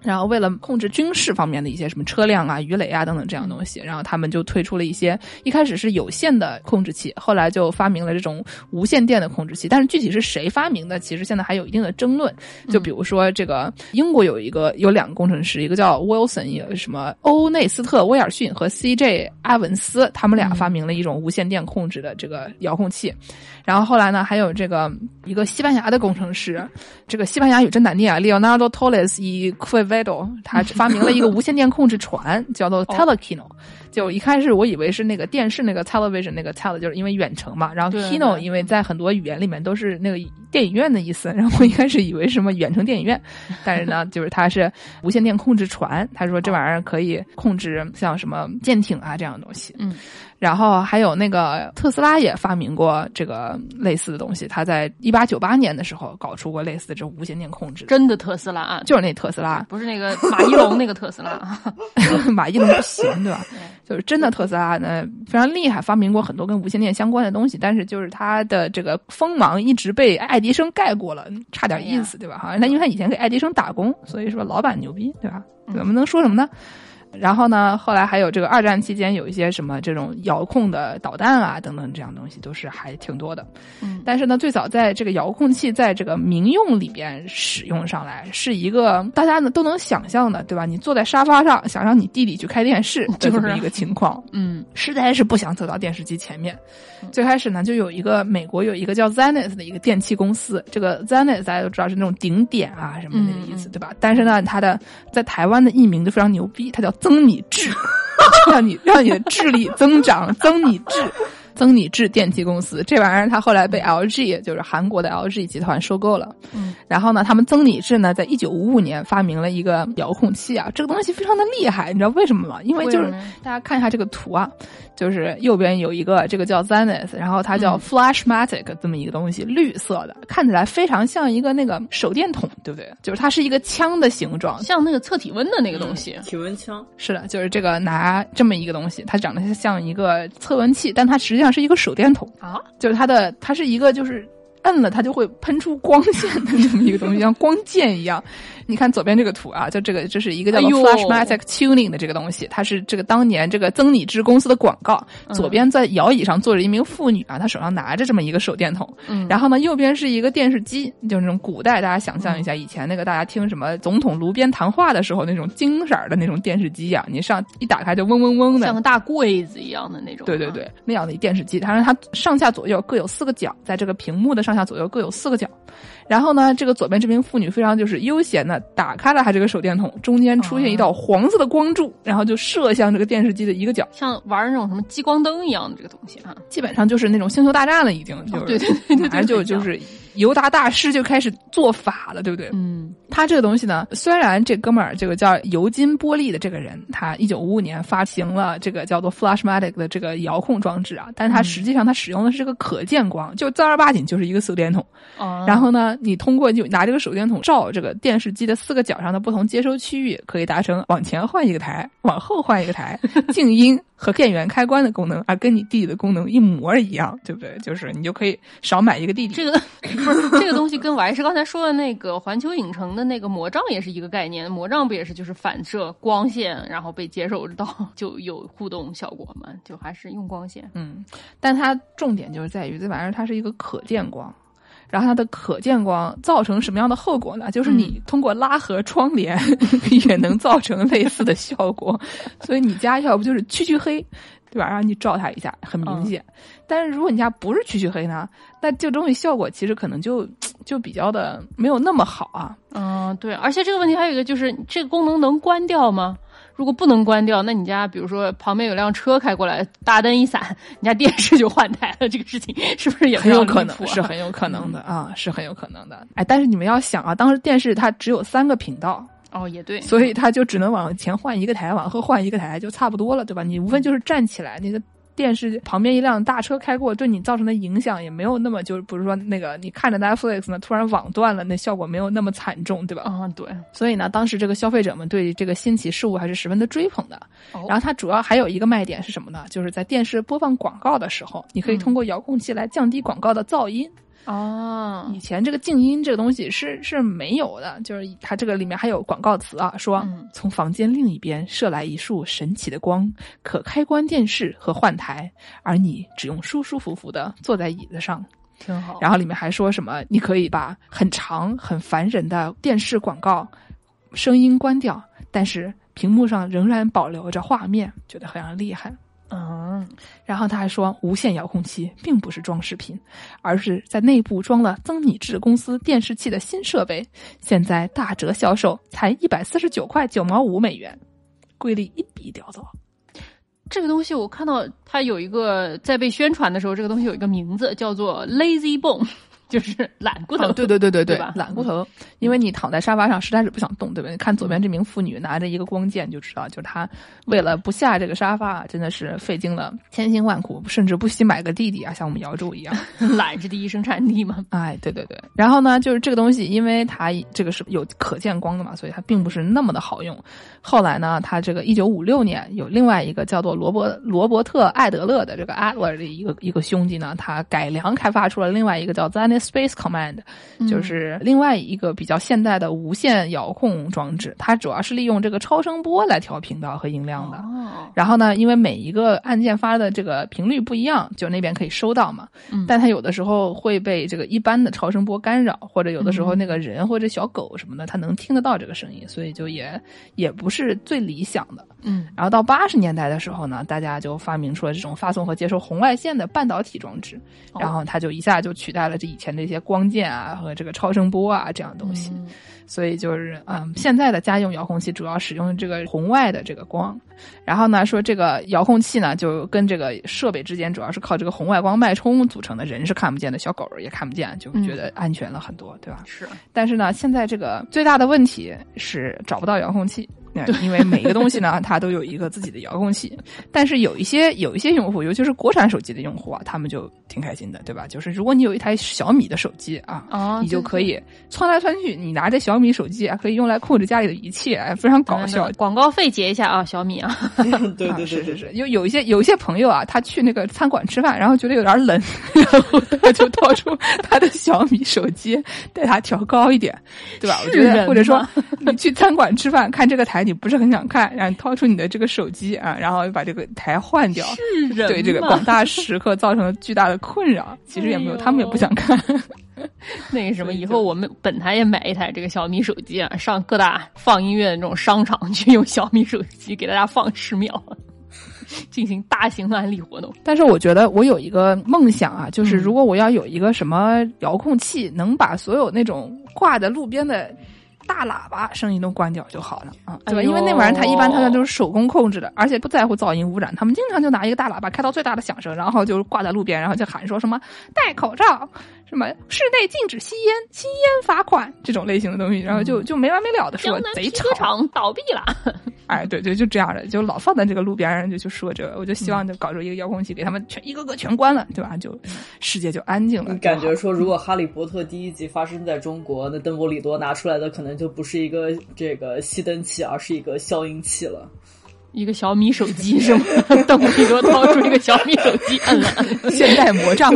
S2: 然后为了控制军事方面的一些什么车辆啊、鱼雷啊等等这样东西，然后他们就推出了一些一开始是有线的控制器，后来就发明了这种无线电的控制器。但是具体是谁发明的，其实现在还有一定的争论。就比如说这个英国有一个有两个工程师，一个叫 Wilson，有什么欧内斯特威尔逊和 C.J. 阿文斯，他们俩发明了一种无线电控制的这个遥控器。然后后来呢，还有这个一个西班牙的工程师，这个西班牙语真难念啊，Leonardo Torres y Quevedo，他发明了一个无线电控制船，叫做 Telekino。就一开始我以为是那个电视那个 television 那个 tele，就是因为远程嘛。然后 kino 因为在很多语言里面都是那个电影院的意思，然后我一开始以为什么远程电影院，但是呢，就是它是无线电控制船。他说这玩意儿可以控制像什么舰艇啊这样的东西。
S3: 嗯。
S2: 然后还有那个特斯拉也发明过这个类似的东西，他在一八九八年的时候搞出过类似的这种无线电控制。
S3: 真的特斯拉啊，
S2: 就是那特斯拉，
S3: 不是那个马一龙那个特斯拉。
S2: 马一龙不行，对吧？就是真的特斯拉呢，非常厉害，发明过很多跟无线电相关的东西，但是就是他的这个锋芒一直被爱迪生盖过了，差点意思，对吧？好像他因为他以前给爱迪生打工，所以说老板牛逼，对吧？我们能说什么呢？然后呢，后来还有这个二战期间有一些什么这种遥控的导弹啊等等这样东西都是还挺多的。
S3: 嗯，
S2: 但是呢，最早在这个遥控器在这个民用里边使用上来，是一个大家呢都能想象的，对吧？你坐在沙发上想让你弟弟去开电视，就 这么一个情况。
S3: 嗯，
S2: 实在是不想走到电视机前面。最开始呢，就有一个美国有一个叫 Zenith 的一个电器公司，这个 Zenith 大家都知道是那种顶点啊什么那个意思，对吧？但是呢，它的在台湾的译名就非常牛逼，它叫增 你智，让你让你的智力增长，增你智。增你智电器公司这玩意儿，它后来被 LG，就是韩国的 LG 集团收购了。
S3: 嗯，
S2: 然后呢，他们增你智呢，在一九五五年发明了一个遥控器啊，这个东西非常的厉害，你知道为什么吗？因为就是大家看一下这个图啊，就是右边有一个这个叫 Zenith，然后它叫 Flashmatic 这么一个东西，绿色的，看起来非常像一个那个手电筒，对不对？就是它是一个枪的形状，
S3: 像那个测体温的那个东西，
S4: 体温枪。
S2: 是的，就是这个拿这么一个东西，它长得像一个测温器，但它实际上是一个手电筒
S3: 啊，
S2: 就是它的，它是一个就是摁了它就会喷出光线的这么一个东西，像光剑一样。你看左边这个图啊，就这个这是一个叫做 Flashmatic Tuning 的这个东西，它是这个当年这个曾拟之公司的广告。左边在摇椅上坐着一名妇女啊，她手上拿着这么一个手电筒。
S3: 嗯，
S2: 然后呢，右边是一个电视机，就是那种古代大家想象一下，以前那个大家听什么总统炉边谈话的时候那种金色的那种电视机啊，你上一打开就嗡嗡嗡的，
S3: 像个大柜子一样的那种。
S2: 对对对，那样的一电视机，它说它上下左右各有四个角，在这个屏幕的上下左右各有四个角。然后呢，这个左边这名妇女非常就是悠闲的打开了她这个手电筒，中间出现一道黄色的光柱，然后就射向这个电视机的一个角，
S3: 像玩那种什么激光灯一样的这个东西啊，
S2: 基本上就是那种星球大战了，已经就是
S3: 对对对，
S2: 反正就就是尤达大师就开始做法了，对不对？
S3: 嗯，
S2: 他这个东西呢，虽然这哥们儿这个叫尤金波利的这个人，他一九五五年发行了这个叫做 Flashmatic 的这个遥控装置啊，但是他实际上他使用的是这个可见光，就正儿八经就是一个手电筒。
S3: 哦，
S2: 然后呢，你通过就拿这个手电筒照这个电视机的四个角上的不同接收区域，可以达成往前换一个台，往后换一个台，静音和电源开关的功能啊，跟你弟弟的功能一模一样，对不对？就是你就可以少买一个弟弟。
S3: 这个不是 这个东西，跟我还是刚才说的那个环球影城的那个魔杖也是一个概念。魔杖不也是就是反射光线，然后被接收到就有互动效果嘛？就还是用光线。
S2: 嗯，但它重点就是在于这玩意儿它是一个可见光。然后它的可见光造成什么样的后果呢？就是你通过拉合窗帘 也能造成类似的效果，所以你家要不就是黢黢黑，对吧？让你照它一下，很明显。但是如果你家不是黢黢黑呢，那这东西效果其实可能就 就比较的没有那么好啊。
S3: 嗯，对。而且这个问题还有一个就是，这个功能能关掉吗？如果不能关掉，那你家比如说旁边有辆车开过来，大灯一闪，你家电视就换台了，这个事情是不是也
S2: 很有可能？是很有可能的啊，是很有可能的。哎，但是你们要想啊，当时电视它只有三个频道，
S3: 哦，也对，
S2: 所以它就只能往前换一个台，往后换一个台，就差不多了，对吧？你无非就是站起来，那个。电视旁边一辆大车开过，对你造成的影响也没有那么，就是不是说那个你看着 Netflix 呢，突然网断了，那效果没有那么惨重，对吧？
S3: 啊，对，
S2: 所以呢，当时这个消费者们对这个新奇事物还是十分的追捧的。
S3: 哦
S2: 然后它主要还有一个卖点是什么呢？就是在电视播放广告的时候，你可以通过遥控器来降低广告的噪音。
S3: 哦
S2: 以前这个静音这个东西是是没有的，就是它这个里面还有广告词啊，说
S3: 嗯
S2: 从房间另一边射来一束神奇的光，可开关电视和换台，而你只用舒舒服服的坐在椅子上。
S3: 挺好。
S2: 然后里面还说什么，你可以把很长很烦人的电视广告声音关掉，但是屏幕上仍然保留着画面，觉得非常厉害。
S3: 嗯，
S2: 然后他还说，无线遥控器并不是装饰品，而是在内部装了曾米制公司电视器的新设备，现在大折销售，才一百四十九块九毛五美元，贵丽一笔叼走。
S3: 这个东西我看到它有一个在被宣传的时候，这个东西有一个名字叫做 Lazy Bone，就是懒骨头。
S2: 哦，对 对对对
S3: 对吧
S2: 懒骨头，因为你躺在沙发上实在是不想动，对不对看左边这名妇女拿着一个光剑，就知道，就是她为了不下这个沙发，真的是费尽了千辛万苦，甚至不惜买个弟弟啊，像我们姚柱一样。
S3: 懒是第一生产力嘛。
S2: 哎，对对对。然后呢，就是这个东西，因为它这个是有可见光的嘛，所以它并不是那么的好用。后来呢，它这个一九五六年有另外一个叫做罗伯罗伯特艾德勒的这个 Adler 的一个一个兄弟呢，他改良开发出了另外一个叫 Space Command，就是另外一个比较现代的无线遥控装置。它主要是利用这个超声波来调频道和音量的。
S3: 哦，
S2: 然后呢，因为每一个按键发的这个频率不一样，就那边可以收到嘛。
S3: 嗯
S2: 但它有的时候会被这个一般的超声波干扰，或者有的时
S3: 嗯
S2: 候那个人或者小狗什么的，它能听得到这个声音，所以就也也不是最理想的。
S3: 嗯
S2: 然后到八十年代的时候呢，大家就发明出了这种发送和接收红外线的半导体装置，
S3: 哦
S2: 然后它就一下就取代了这以前这些光剑啊和这个超声波啊这样的东西。
S3: 嗯
S2: 所以就是嗯，现在的家用遥控器主要使用这个红外的这个光，然后呢说这个遥控器呢就跟这个设备之间主要是靠这个红外光脉冲组成的，人是看不见的，小狗也看不见，就觉得安全了很多，对吧？
S3: 是
S2: 但是呢，现在这个最大的问题是找不到遥控器。那因为每一个东西呢，它都有一个自己的遥控器，但是有一些有一些用户，尤其是国产手机的用户啊，他们就挺开心的，对吧？就是如果你有一台小米的手机啊，
S3: 哦
S2: 你就可以窜来窜去，你拿着小米手机啊，可以用来控制家里的一切，哎非常搞笑。
S3: 广告费结一下啊，小米啊，
S2: 啊
S4: 对对对对
S2: 是是是，有有一些有一些朋友啊，他去那个餐馆吃饭，然后觉得有点冷，然后他就掏出他的小米手机，带他调高一点，对吧？我觉
S3: 是人
S2: 得或者说 你去餐馆吃饭看这个台，你不是很想看，然后掏出你的这个手机啊，然后把这个台换掉，
S3: 是人
S2: 对这个广大食客造成了巨大的困扰。其实也没有，
S3: 哎
S2: 他们也不想看。
S3: 那个什么，
S2: 以
S3: 后我们本台也买一台这个小米手机啊，上各大放音乐的那种商场去用小米手机给大家放十秒，进行大型案例活动。
S2: 但是我觉得我有一个梦想啊，就是
S3: 嗯
S2: 如果我要有一个什么遥控器，能把所有那种挂在路边的。大喇叭声音都关掉就好了啊，对吧？
S3: 哎
S2: 因为那玩意儿它一般它那都是手工控制的，而且不在乎噪音污染。他们经常就拿一个大喇叭开到最大的响声，然后就挂在路边，然后就喊说什么戴口罩，什么室内禁止吸烟，吸烟罚款这种类型的东西，然后就就没完没了的说贼
S3: 江南皮革
S2: 吵。
S3: 厂倒闭了，
S2: 哎，对对，就这样的，就老放在这个路边上就就说这个，我就希望就搞出一个遥控器，给他们全一个个全关了，对吧？就世界就安静了。
S4: 你感觉说，如果《哈利波特》第一集发生在中国，那邓布利多拿出来的可能就不是一个这个熄灯器，而是一个消音器了。
S3: 一个小米手机是吗？邓布利多掏出一个小米手机，摁了摁。
S2: 现代魔杖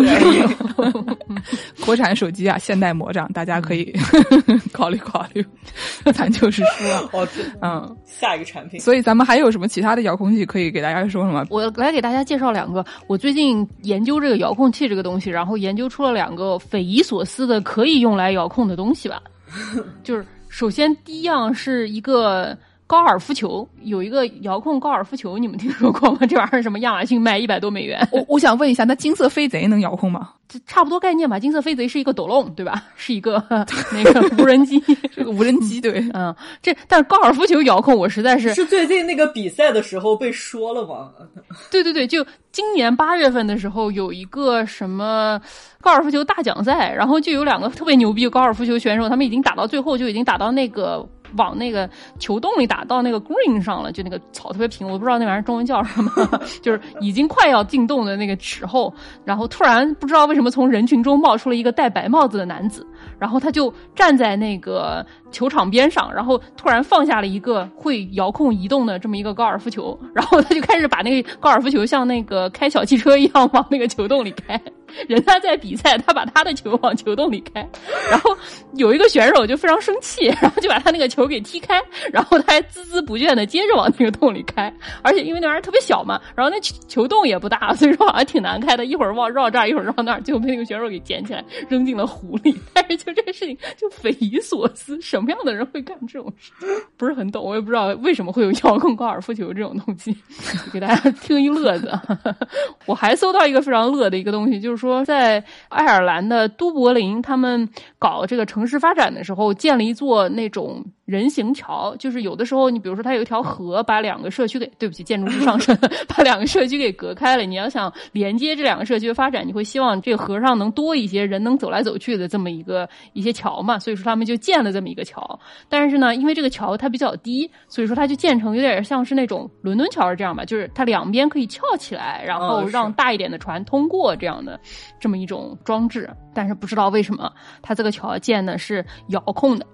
S2: 国产手机啊，现代魔杖，大家可以 考虑考虑。咱就是说，
S4: 哦，
S2: 嗯，
S4: 下一个产品，
S2: 所以咱们还有什么其他的遥控器可以给大家说吗？
S3: 我来给大家介绍两个，我最近研究这个遥控器这个东西，然后研究出了两个匪夷所思的可以用来遥控的东西吧。就是首先第一样是一个高尔夫球，有一个遥控高尔夫球，你们听说过吗？这玩意儿什么亚马逊卖一百多美元，
S2: 我我想问一下，那金色飞贼能遥控吗？
S3: 这差不多概念吧。金色飞贼是一个斗笼，对吧？是一个那个无人机。
S2: 这个无人机对，
S3: 嗯，这但是高尔夫球遥控我实在是
S4: 是最近那个比赛的时候被说了吗？
S3: 对对对，就今年八月份的时候有一个什么高尔夫球大奖赛，然后就有两个特别牛逼的高尔夫球选手，他们已经打到最后，就已经打到那个往那个球洞里打到那个 green 上了，就那个草特别平，我不知道那玩意儿中文叫什么，就是已经快要进洞的那个时候，然后突然不知道为什么从人群中冒出了一个戴白帽子的男子，然后他就站在那个球场边上，然后突然放下了一个会遥控移动的这么一个高尔夫球，然后他就开始把那个高尔夫球像那个开小汽车一样往那个球洞里开。人家在比赛，他把他的球往球洞里开，然后有一个选手就非常生气，然后就把他那个球给踢开，然后他还孜孜不倦的接着往那个洞里开，而且因为那玩意儿特别小嘛，然后那球洞也不大，所以说好像挺难开的，一会儿往绕这儿，一会儿绕那儿，就被那个选手给捡起来扔进了湖里。但是就这个事情就匪夷所思，什么样的人会干这种事？不是很懂，我也不知道为什么会有遥控高尔夫球这种东西，给大家听一乐子。我还搜到一个非常乐的一个东西，就是。说在爱尔兰的都柏林，他们搞这个城市发展的时候，建了一座那种。人行桥就是有的时候，你比如说它有一条河，把两个社区给对不起，建筑师上身，把两个社区给隔开了。你要想连接这两个社区的发展，你会希望这个河上能多一些人能走来走去的这么一个一些桥嘛？所以说他们就建了这么一个桥。但是呢，因为这个桥它比较低，所以说它就建成有点像是那种伦敦桥是这样吧，就是它两边可以翘起来，然后让大一点的船通过这样的这么一种装置。但是不知道为什么它这个桥建的是遥控的。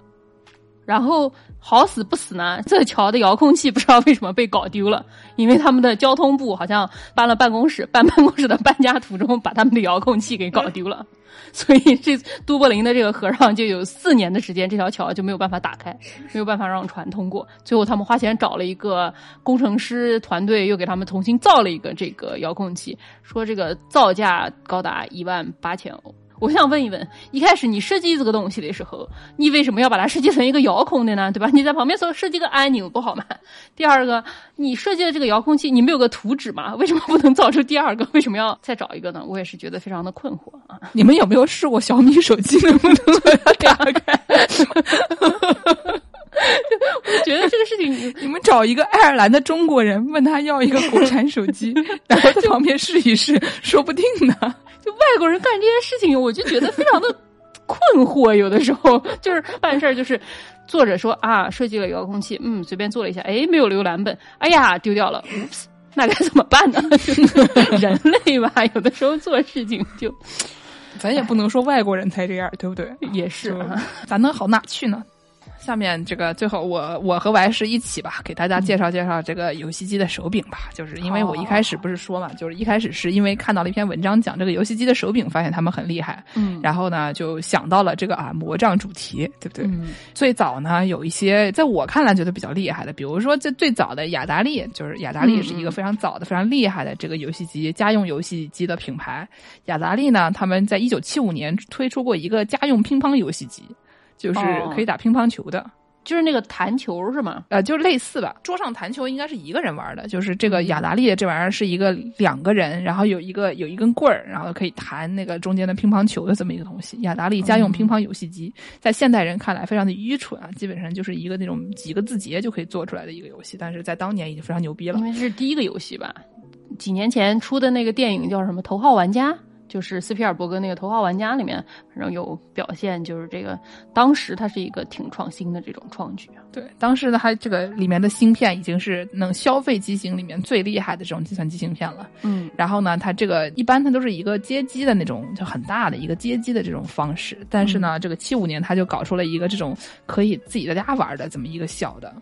S3: 然后好死不死呢，这桥的遥控器不知道为什么被搞丢了，因为他们的交通部好像搬了办公室，搬办公室的搬家途中把他们的遥控器给搞丢了，所以这都柏林的这个河上就有四年的时间，这条桥就没有办法打开，没有办法让船通过。最后他们花钱找了一个工程师团队，又给他们重新造了一个这个遥控器，说这个造价高达一万八千欧。我想问一问，一开始你设计这个东西的时候，你为什么要把它设计成一个遥控的呢？对吧？你在旁边说设计个按钮不好吗？第二个，你设计的这个遥控器，你没有个图纸吗？为什么不能造出第二个？为什么要再找一个呢？我也是觉得非常的困惑啊！
S2: 你们有没有试过小米手机能不能把它打开？
S3: 我觉得这个事情，你
S2: 你们找一个爱尔兰的中国人，问他要一个国产手机，然后在旁边试一试，说不定呢。
S3: 就外国人干这件事情，我就觉得非常的困惑。有的时候就是办事儿，就是作者说啊，设计了遥控器，嗯，随便做了一下，哎，没有浏览本，哎呀，丢掉了，那该怎么办呢？人类吧，有的时候做事情就，
S2: 咱也不能说外国人才这样，对不对？
S3: 也是，
S2: 咱能好哪去呢？下面这个最后，我我和白是一起吧，给大家介绍介绍这个游戏机的手柄吧。就是因为我一开始不是说嘛，就是一开始是因为看到了一篇文章讲这个游戏机的手柄，发现他们很厉害，嗯，然后呢就想到了这个啊魔杖主题，对不对？最早呢有一些在我看来觉得比较厉害的，比如说这最早的雅达利，就是雅达利是一个非常早的、非常厉害的这个游戏机家用游戏机的品牌。雅达利呢，他们在一九七五年推出过一个家用乒乓游戏机。就是可以打乒乓球的，
S3: 就是那个弹球是吗？
S2: 呃，就类似吧。桌上弹球应该是一个人玩的，就是这个雅达利这玩意儿是一个两个人，然后有一个有一根棍儿，然后可以弹那个中间的乒乓球的这么一个东西。雅达利家用乒乓游戏机，在现代人看来非常的愚蠢啊，基本上就是一个那种几个字节就可以做出来的一个游戏，但是在当年已经非常牛逼了。
S3: 因为是第一个游戏吧，几年前出的那个电影叫什么《头号玩家》。就是斯皮尔伯格那个《头号玩家》里面，反正有表现，就是这个当时它是一个挺创新的这种创举。
S2: 对，当时呢，它这个里面的芯片已经是能消费机型里面最厉害的这种计算机芯片了。嗯，然后呢，它这个一般它都是一个街机的那种，就很大的一个街机的这种方式。但是呢，这个七五年它就搞出了一个这种可以自己在家玩的这么一个小的，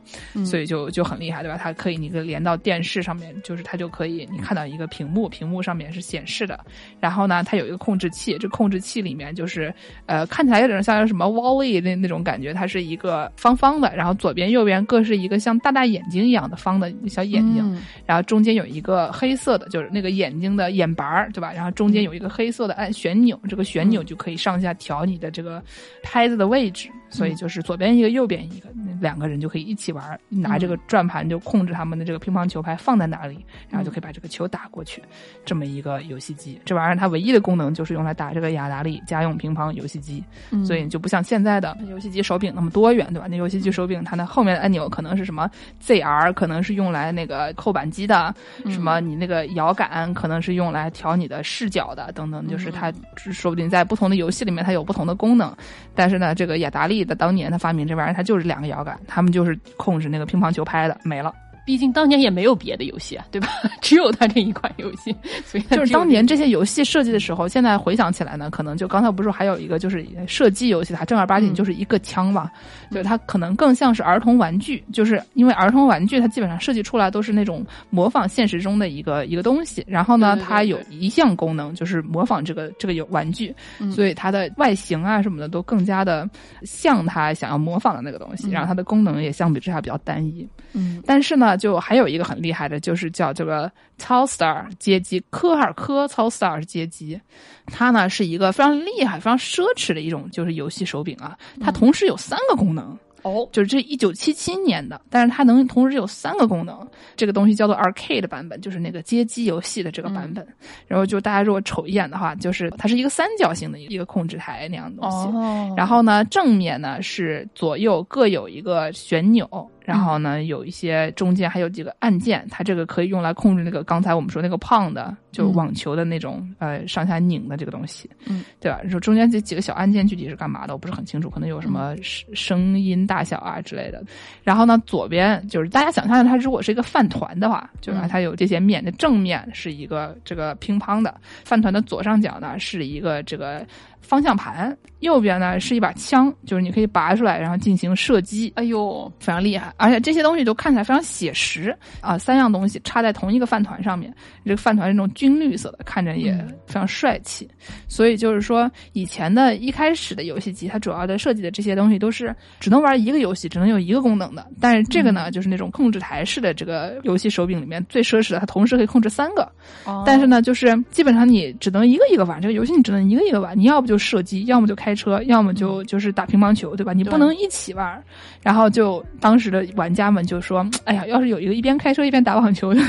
S2: 所以就就很厉害，对吧？它可以你个连到电视上面，就是它就可以你看到一个屏幕，屏幕上面是显示的。然后呢，它有一个控制器，这控制器里面就是呃看起来有点像什么 Wally 那那种感觉，它是一个方方的，然后。左边、右边各是一个像大大眼睛一样的方的小眼睛，然后中间有一个黑色的，就是那个眼睛的眼白儿，对吧？然后中间有一个黑色的按旋钮，这个旋钮就可以上下调你的这个拍子的位置。所以就是左边一个，右边一个，两个人就可以一起玩，拿这个转盘就控制他们的这个乒乓球拍放在哪里，然后就可以把这个球打过去。这么一个游戏机，这玩意儿它唯一的功能就是用来打这个雅达利家用乒乓游戏机。所以就不像现在的游戏机手柄那么多元，对吧？那游戏机手柄它那后面的按钮可能是什么 ZR，可能是用来那个扣扳机的；什么你那个摇杆可能是用来调你的视角的，等等。就是它说不定在不同的游戏里面它有不同的功能。但是呢，这个雅达利。利的当年他发明这玩意儿，他就是两个摇杆，他们就是控制那个乒乓球拍的，没了。
S3: 毕竟当年也没有别的游戏啊，对吧？只有它这一款游戏，所以
S2: 就是当年这些。游戏设计的时候，现在回想起来呢，可能就刚才不是还有一个就是射击游戏，它正儿八经就是一个枪嘛，就是，它可能更像是儿童玩具，就是因为儿童玩具它基本上设计出来都是那种模仿现实中的一个一个东西，然后呢，
S3: 对对对。
S2: 它有一项功能就是模仿这个这个有玩具，
S3: 嗯。
S2: 所以它的外形啊什么的都更加的像它想要模仿的那个东西，
S3: 嗯。
S2: 然后它的功能也相比之下比较单一。
S3: 嗯。
S2: 但是呢，就还有一个很厉害的，就是叫这个 Telstar 街机，科尔科 Telstar 街机，它呢是一个非常厉害、非常奢侈的一种就是游戏手柄啊，它同时有三个功能。
S3: 哦，
S2: 就是这一九七七年的，但是它能同时有三个功能。这个东西叫做 arcade 版本，就是那个街机游戏的这个版本。然后就大家如果瞅一眼的话，就是它是一个三角形的一个控制台那样的东西。
S3: 哦，
S2: 然后呢，正面呢是左右各有一个旋钮，然后呢有一些中间还有几个按键，它这个可以用来控制那个刚才我们说那个胖的，就网球的那种、呃上下拧的这个东西，
S3: 嗯，
S2: 对吧？你说中间这几个小按键具体是干嘛的，我不是很清楚，可能有什么声声音大小啊之类的。然后呢，左边就是大家想象它如果是一个饭团的话，就是
S3: 嗯。
S2: 它有这些面，的正面是一个这个乒乓的饭团的左上角呢是一个这个方向盘，右边呢是一把枪，就是你可以拔出来然后进行射击。
S3: 哎呦，
S2: 非常厉害，而且这些东西都看起来非常写实啊！三样东西插在同一个饭团上面，这个饭团是那种军绿色的，看着也非常帅气。所以就是说，以前的一开始的游戏机，它主要的设计的这些东西都是只能玩一个游戏，只能有一个功能的。但是这个呢，就是那种控制台式的这个游戏手柄里面最奢侈的，它同时可以控制三个。
S3: 哦
S2: 但是呢，就是基本上你只能一个一个玩，这个游戏你只能一个一个玩，你要不就射击，要么就开车，要么就就是打乒乓球，对吧？你不能一起玩。然后就当时的玩家们就说：“哎呀，要是有一个一边开车一边打网球的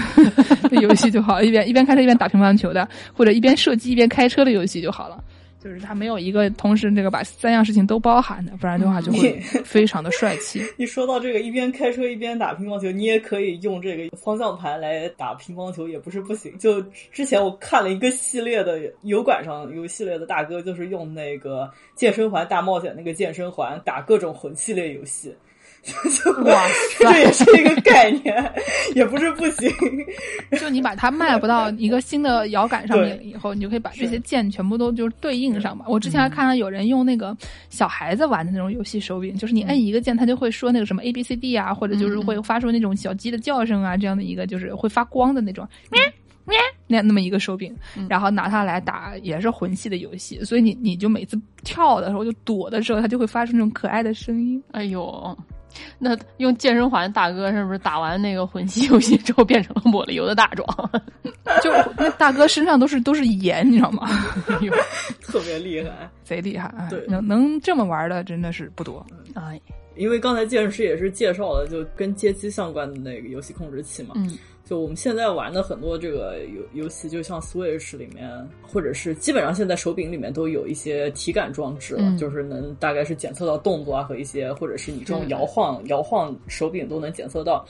S2: 的 游戏就好，一边一边开车一边打乒乓球的，或者一边射击一边开车的游戏就好了。”就是他没有一个同时这个把三样事情都包含的，不然的话就会 非常的帅气。
S4: 一说到这个一边开车一边打乒乓球，你也可以用这个方向盘来打乒乓球，也不是不行。就之前我看了一个系列的油管上有系列的大哥，就是用那个健身环大冒险那个健身环打各种魂系列游戏。
S3: 哇
S4: 这也是一个概念，也不是不行。
S2: 就你把它卖不到一个新的摇杆上面以后，你就可以把这些键全部都就是对应上嘛。我之前还看到有人用那个小孩子玩的那种游戏手柄，就是你摁一个键，它就会说那个什么 A B C D 啊，或者就是会发出那种小鸡的叫声啊，这样的一个就是会发光的那种。那那么一个手柄，然后拿它来打也是魂系的游戏，所以你你就每次跳的时候就躲的时候，它就会发出那种可爱的声音。
S3: 哎呦，那用健身环大哥是不是打完那个魂系游戏之后变成了抹了油的大壮？
S2: 就那大哥身上都是都是盐，你知道吗？
S4: 特别厉害。
S2: 贼厉害啊！
S4: 对
S2: 能能这么玩的真的是不多。
S3: 哎，
S4: 因为刚才健身师也是介绍了，就跟街机相关的那个游戏控制器嘛。
S3: 嗯，
S4: 就我们现在玩的很多这个游游戏，就像 Switch 里面，或者是基本上现在手柄里面都有一些体感装置了，
S3: 嗯
S4: 就是能大概是检测到动作啊和一些，或者是你这种摇晃摇晃手柄都能检测到。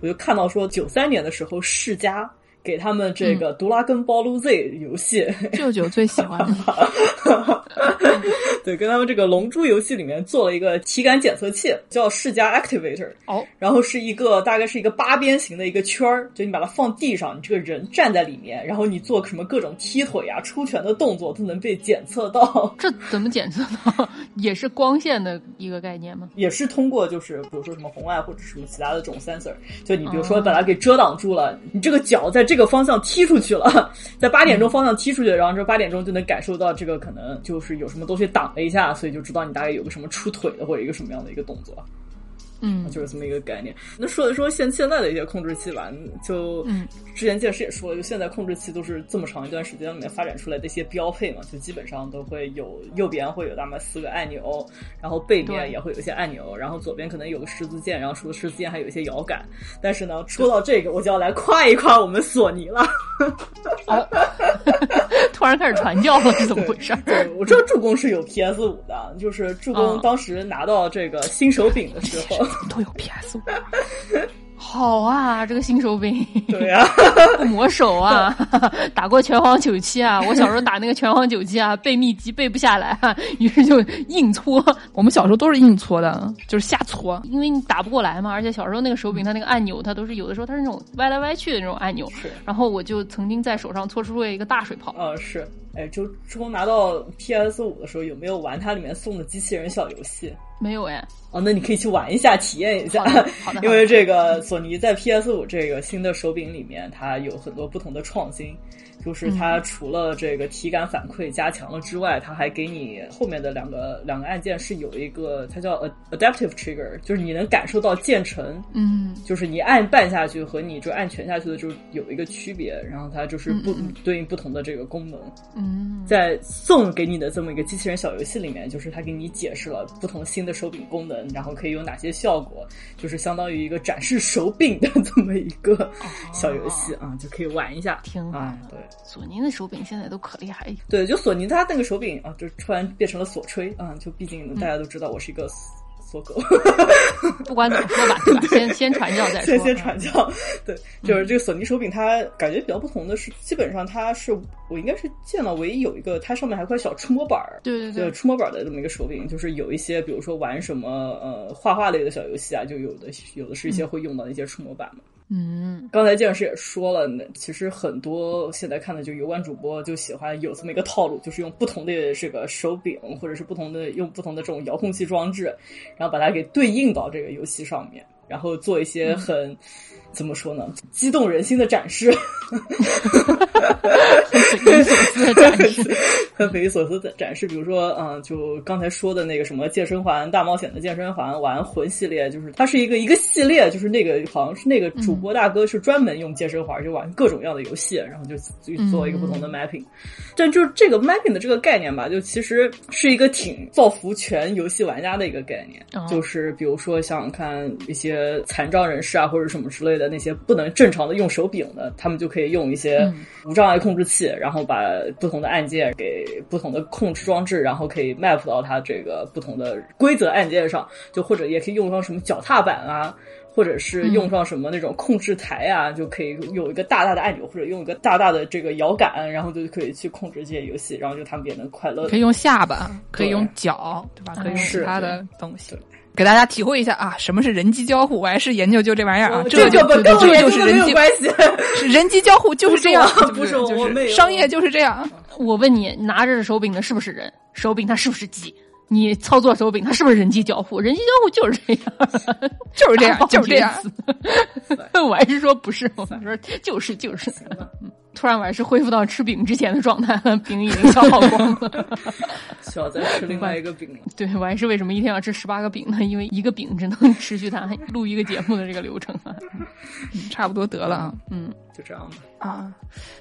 S4: 我就看到说，九三年的时候，世嘉给他们这个《独拉根暴露 Z》游戏，
S2: 舅舅最喜欢的，
S4: 对，跟他们这个《龙珠》游戏里面做了一个体感检测器，叫世嘉 Activator。
S2: 哦，
S4: 然后是一个大概是一个八边形的一个圈儿，就你把它放地上，你这个人站在里面，然后你做什么各种踢腿啊、出拳的动作都能被检测到。
S3: 这怎么检测到？也是光线的一个概念吗？
S4: 也是通过就是比如说什么红外或者什么其他的这种 sensor，就你比如说把它给遮挡住了，你这个脚在这个方向踢出去了，在八点钟方向踢出去，然后这八点钟就能感受到这个可能就是有什么东西挡了一下，所以就知道你大概有个什么出腿的或者一个什么样的一个动作。
S3: 嗯，
S4: 就是这么一个概念。那说一说现现在的一些控制器吧，就
S3: 嗯
S4: 之前剑师也说了，就现在控制器都是这么长一段时间里面发展出来的一些标配嘛，就基本上都会有右边会有那么四个按钮，然后背面也会有一些按钮，然后左边可能有个十字键，然后除了十字键还有一些摇杆。但是呢，说到这个，我就要来夸一夸我们索尼了。
S3: 哦，突然开始传教了，是怎么回事？
S4: 对，我知道助攻是有 PS 五的，就是助攻
S3: 嗯
S4: 当时拿到这个新手柄的时候。
S2: 都有 PS 五，
S3: 好啊，这个新手柄，
S4: 对啊，
S3: 磨手啊，打过拳皇九七啊，我小时候打那个拳皇九七啊，背秘籍背不下来，于是就硬搓。
S2: 我们小时候都是硬搓的，就是瞎搓，
S3: 因为你打不过来嘛。而且小时候那个手柄，它那个按钮，它都是有的时候它是那种歪来歪去的那种按钮。
S4: 是。
S3: 然后我就曾经在手上搓出了一个大水泡。
S4: 啊，是。哎，就初拿到 PS 五的时候，有没有玩它里面送的机器人小游戏？
S3: 没有哎。
S4: 哦，那你可以去玩一下，体验一下。
S3: 好的，
S4: 因为这个索尼在 PS 五这个新的手柄里面，它有很多不同的创新。就是它除了这个体感反馈加强了之外，它还给你后面的两个两个按键是有一个，它叫 adaptive trigger，就是你能感受到键程，
S3: 嗯，
S4: 就是你按半下去和你就按全下去的就有一个区别，然后它就是不对应不同的这个功能。
S3: 嗯，
S4: 在送给你的这么一个机器人小游戏里面，就是它给你解释了不同新的手柄功能，然后可以有哪些效果，就是相当于一个展示手柄的这么一个小游戏啊，就可以玩一下。
S3: 挺好，
S4: 对。
S3: 索尼的手柄现在都可厉害，
S4: 对，就索尼它那个手柄啊，就突然变成了索吹啊，就毕竟大家都知道我是一个索狗，
S3: 不管怎么说吧，对吧？先 先传教再说，
S4: 先先传教。对，就是这个索尼手柄，它感觉比较不同的是，基本上它是我应该是见到唯一有一个，它上面还块小触摸板儿，
S3: 对对对，
S4: 触摸板的这么一个手柄，就是有一些，比如说玩什么呃画画类的小游戏啊，就有的有的是一些会用到一些触摸板嘛。
S3: 嗯，
S4: 刚才建老师也说了，其实很多现在看的就游玩主播就喜欢有这么一个套路，就是用不同的这个手柄，或者是不同的用不同的这种遥控器装置，然后把它给对应到这个游戏上面，然后做一些很。怎么说呢？激动人心的展示，
S3: 很匪夷所思的展示，
S4: 很匪夷所思的展示。比如说，嗯，就刚才说的那个什么健身环大冒险的健身环玩魂系列，就是它是一个一个系列，就是那个好像是那个主播大哥是专门用健身环就玩各种样的游戏，然后就做一个不同的 mapping。但就是这个 mapping 的这个概念吧，就其实是一个挺造福全游戏玩家的一个概念。就是比如说，想想看一些残障人士啊，或者什么之类的。那些不能正常的用手柄的，他们就可以用一些无障碍控制器，然后把不同的按键给不同的控制装置，然后可以 map 到它这个不同的规则按键上，就或者也可以用上什么脚踏板啊，或者是用上什么那种控制台啊，就可以有一个大大的按钮，或者用一个大大的这个摇杆，然后就可以去控制这些游戏，然后就他们也能快乐。
S2: 可以用下巴，可以用脚，对吧？可以用其他的东西。给大家体会一下啊，什么是人机交互？我还是研究就这玩意儿啊，这就
S4: 跟
S2: 这就是人机
S4: 关系，
S2: 人机交互就是这样，
S4: 不是
S2: 我
S4: 没
S2: 商业就是这样。
S3: 我问你，拿着手柄的是不是人？手柄它是不是机？你操作手柄它是不是人机交互？人机交互就是这样，
S2: 就是这样，就是这样。
S3: 我还是说不是，我说就是就是。突然，我还是恢复到吃饼之前的状态了，饼已经消耗光了，
S4: 需要再吃另外一个饼了。
S3: 对我还是为什么一天要吃十八个饼呢？因为一个饼只能持续它录一个节目的这个流程啊。
S2: 差不多得了啊，
S3: 嗯，
S4: 就这样吧。
S2: 啊，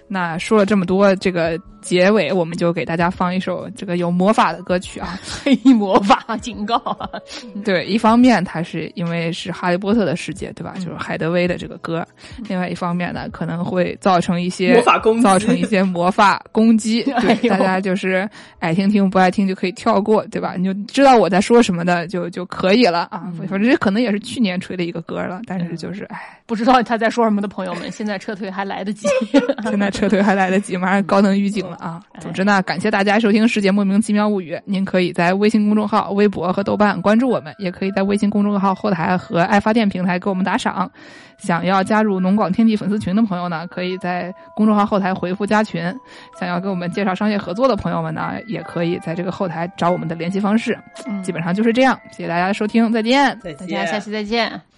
S2: 那说了这么多，这个结尾我们就给大家放一首这个有魔法的歌曲啊，
S3: 黑魔法警告。
S2: 对，一方面它是因为是哈利波特的世界，对吧？就是海德薇的这个歌。另外一方面呢，可能会造成一些
S4: 魔法攻击，
S2: 造成一些魔法攻击。对，大家就是爱听听，不爱听就可以跳过，对吧？你就知道我在说什么的就就可以了啊。反正这可能也是去年吹的一个歌了，但是就是哎，
S3: 不知道他在说什么的朋友们，现在撤退还来得及。
S2: 现在撤退还来得及，马上高能预警了啊！总之呢，感谢大家收听《世界莫名其妙物语》。您可以在微信公众号、微博和豆瓣关注我们，也可以在微信公众号后台和爱发电平台给我们打赏。想要加入农广天地粉丝群的朋友呢，可以在公众号后台回复加群。想要给我们介绍商业合作的朋友们呢，也可以在这个后台找我们的联系方式。基本上就是这样，谢谢大家的收听，再见，
S4: 再见，
S3: 大家下期再见。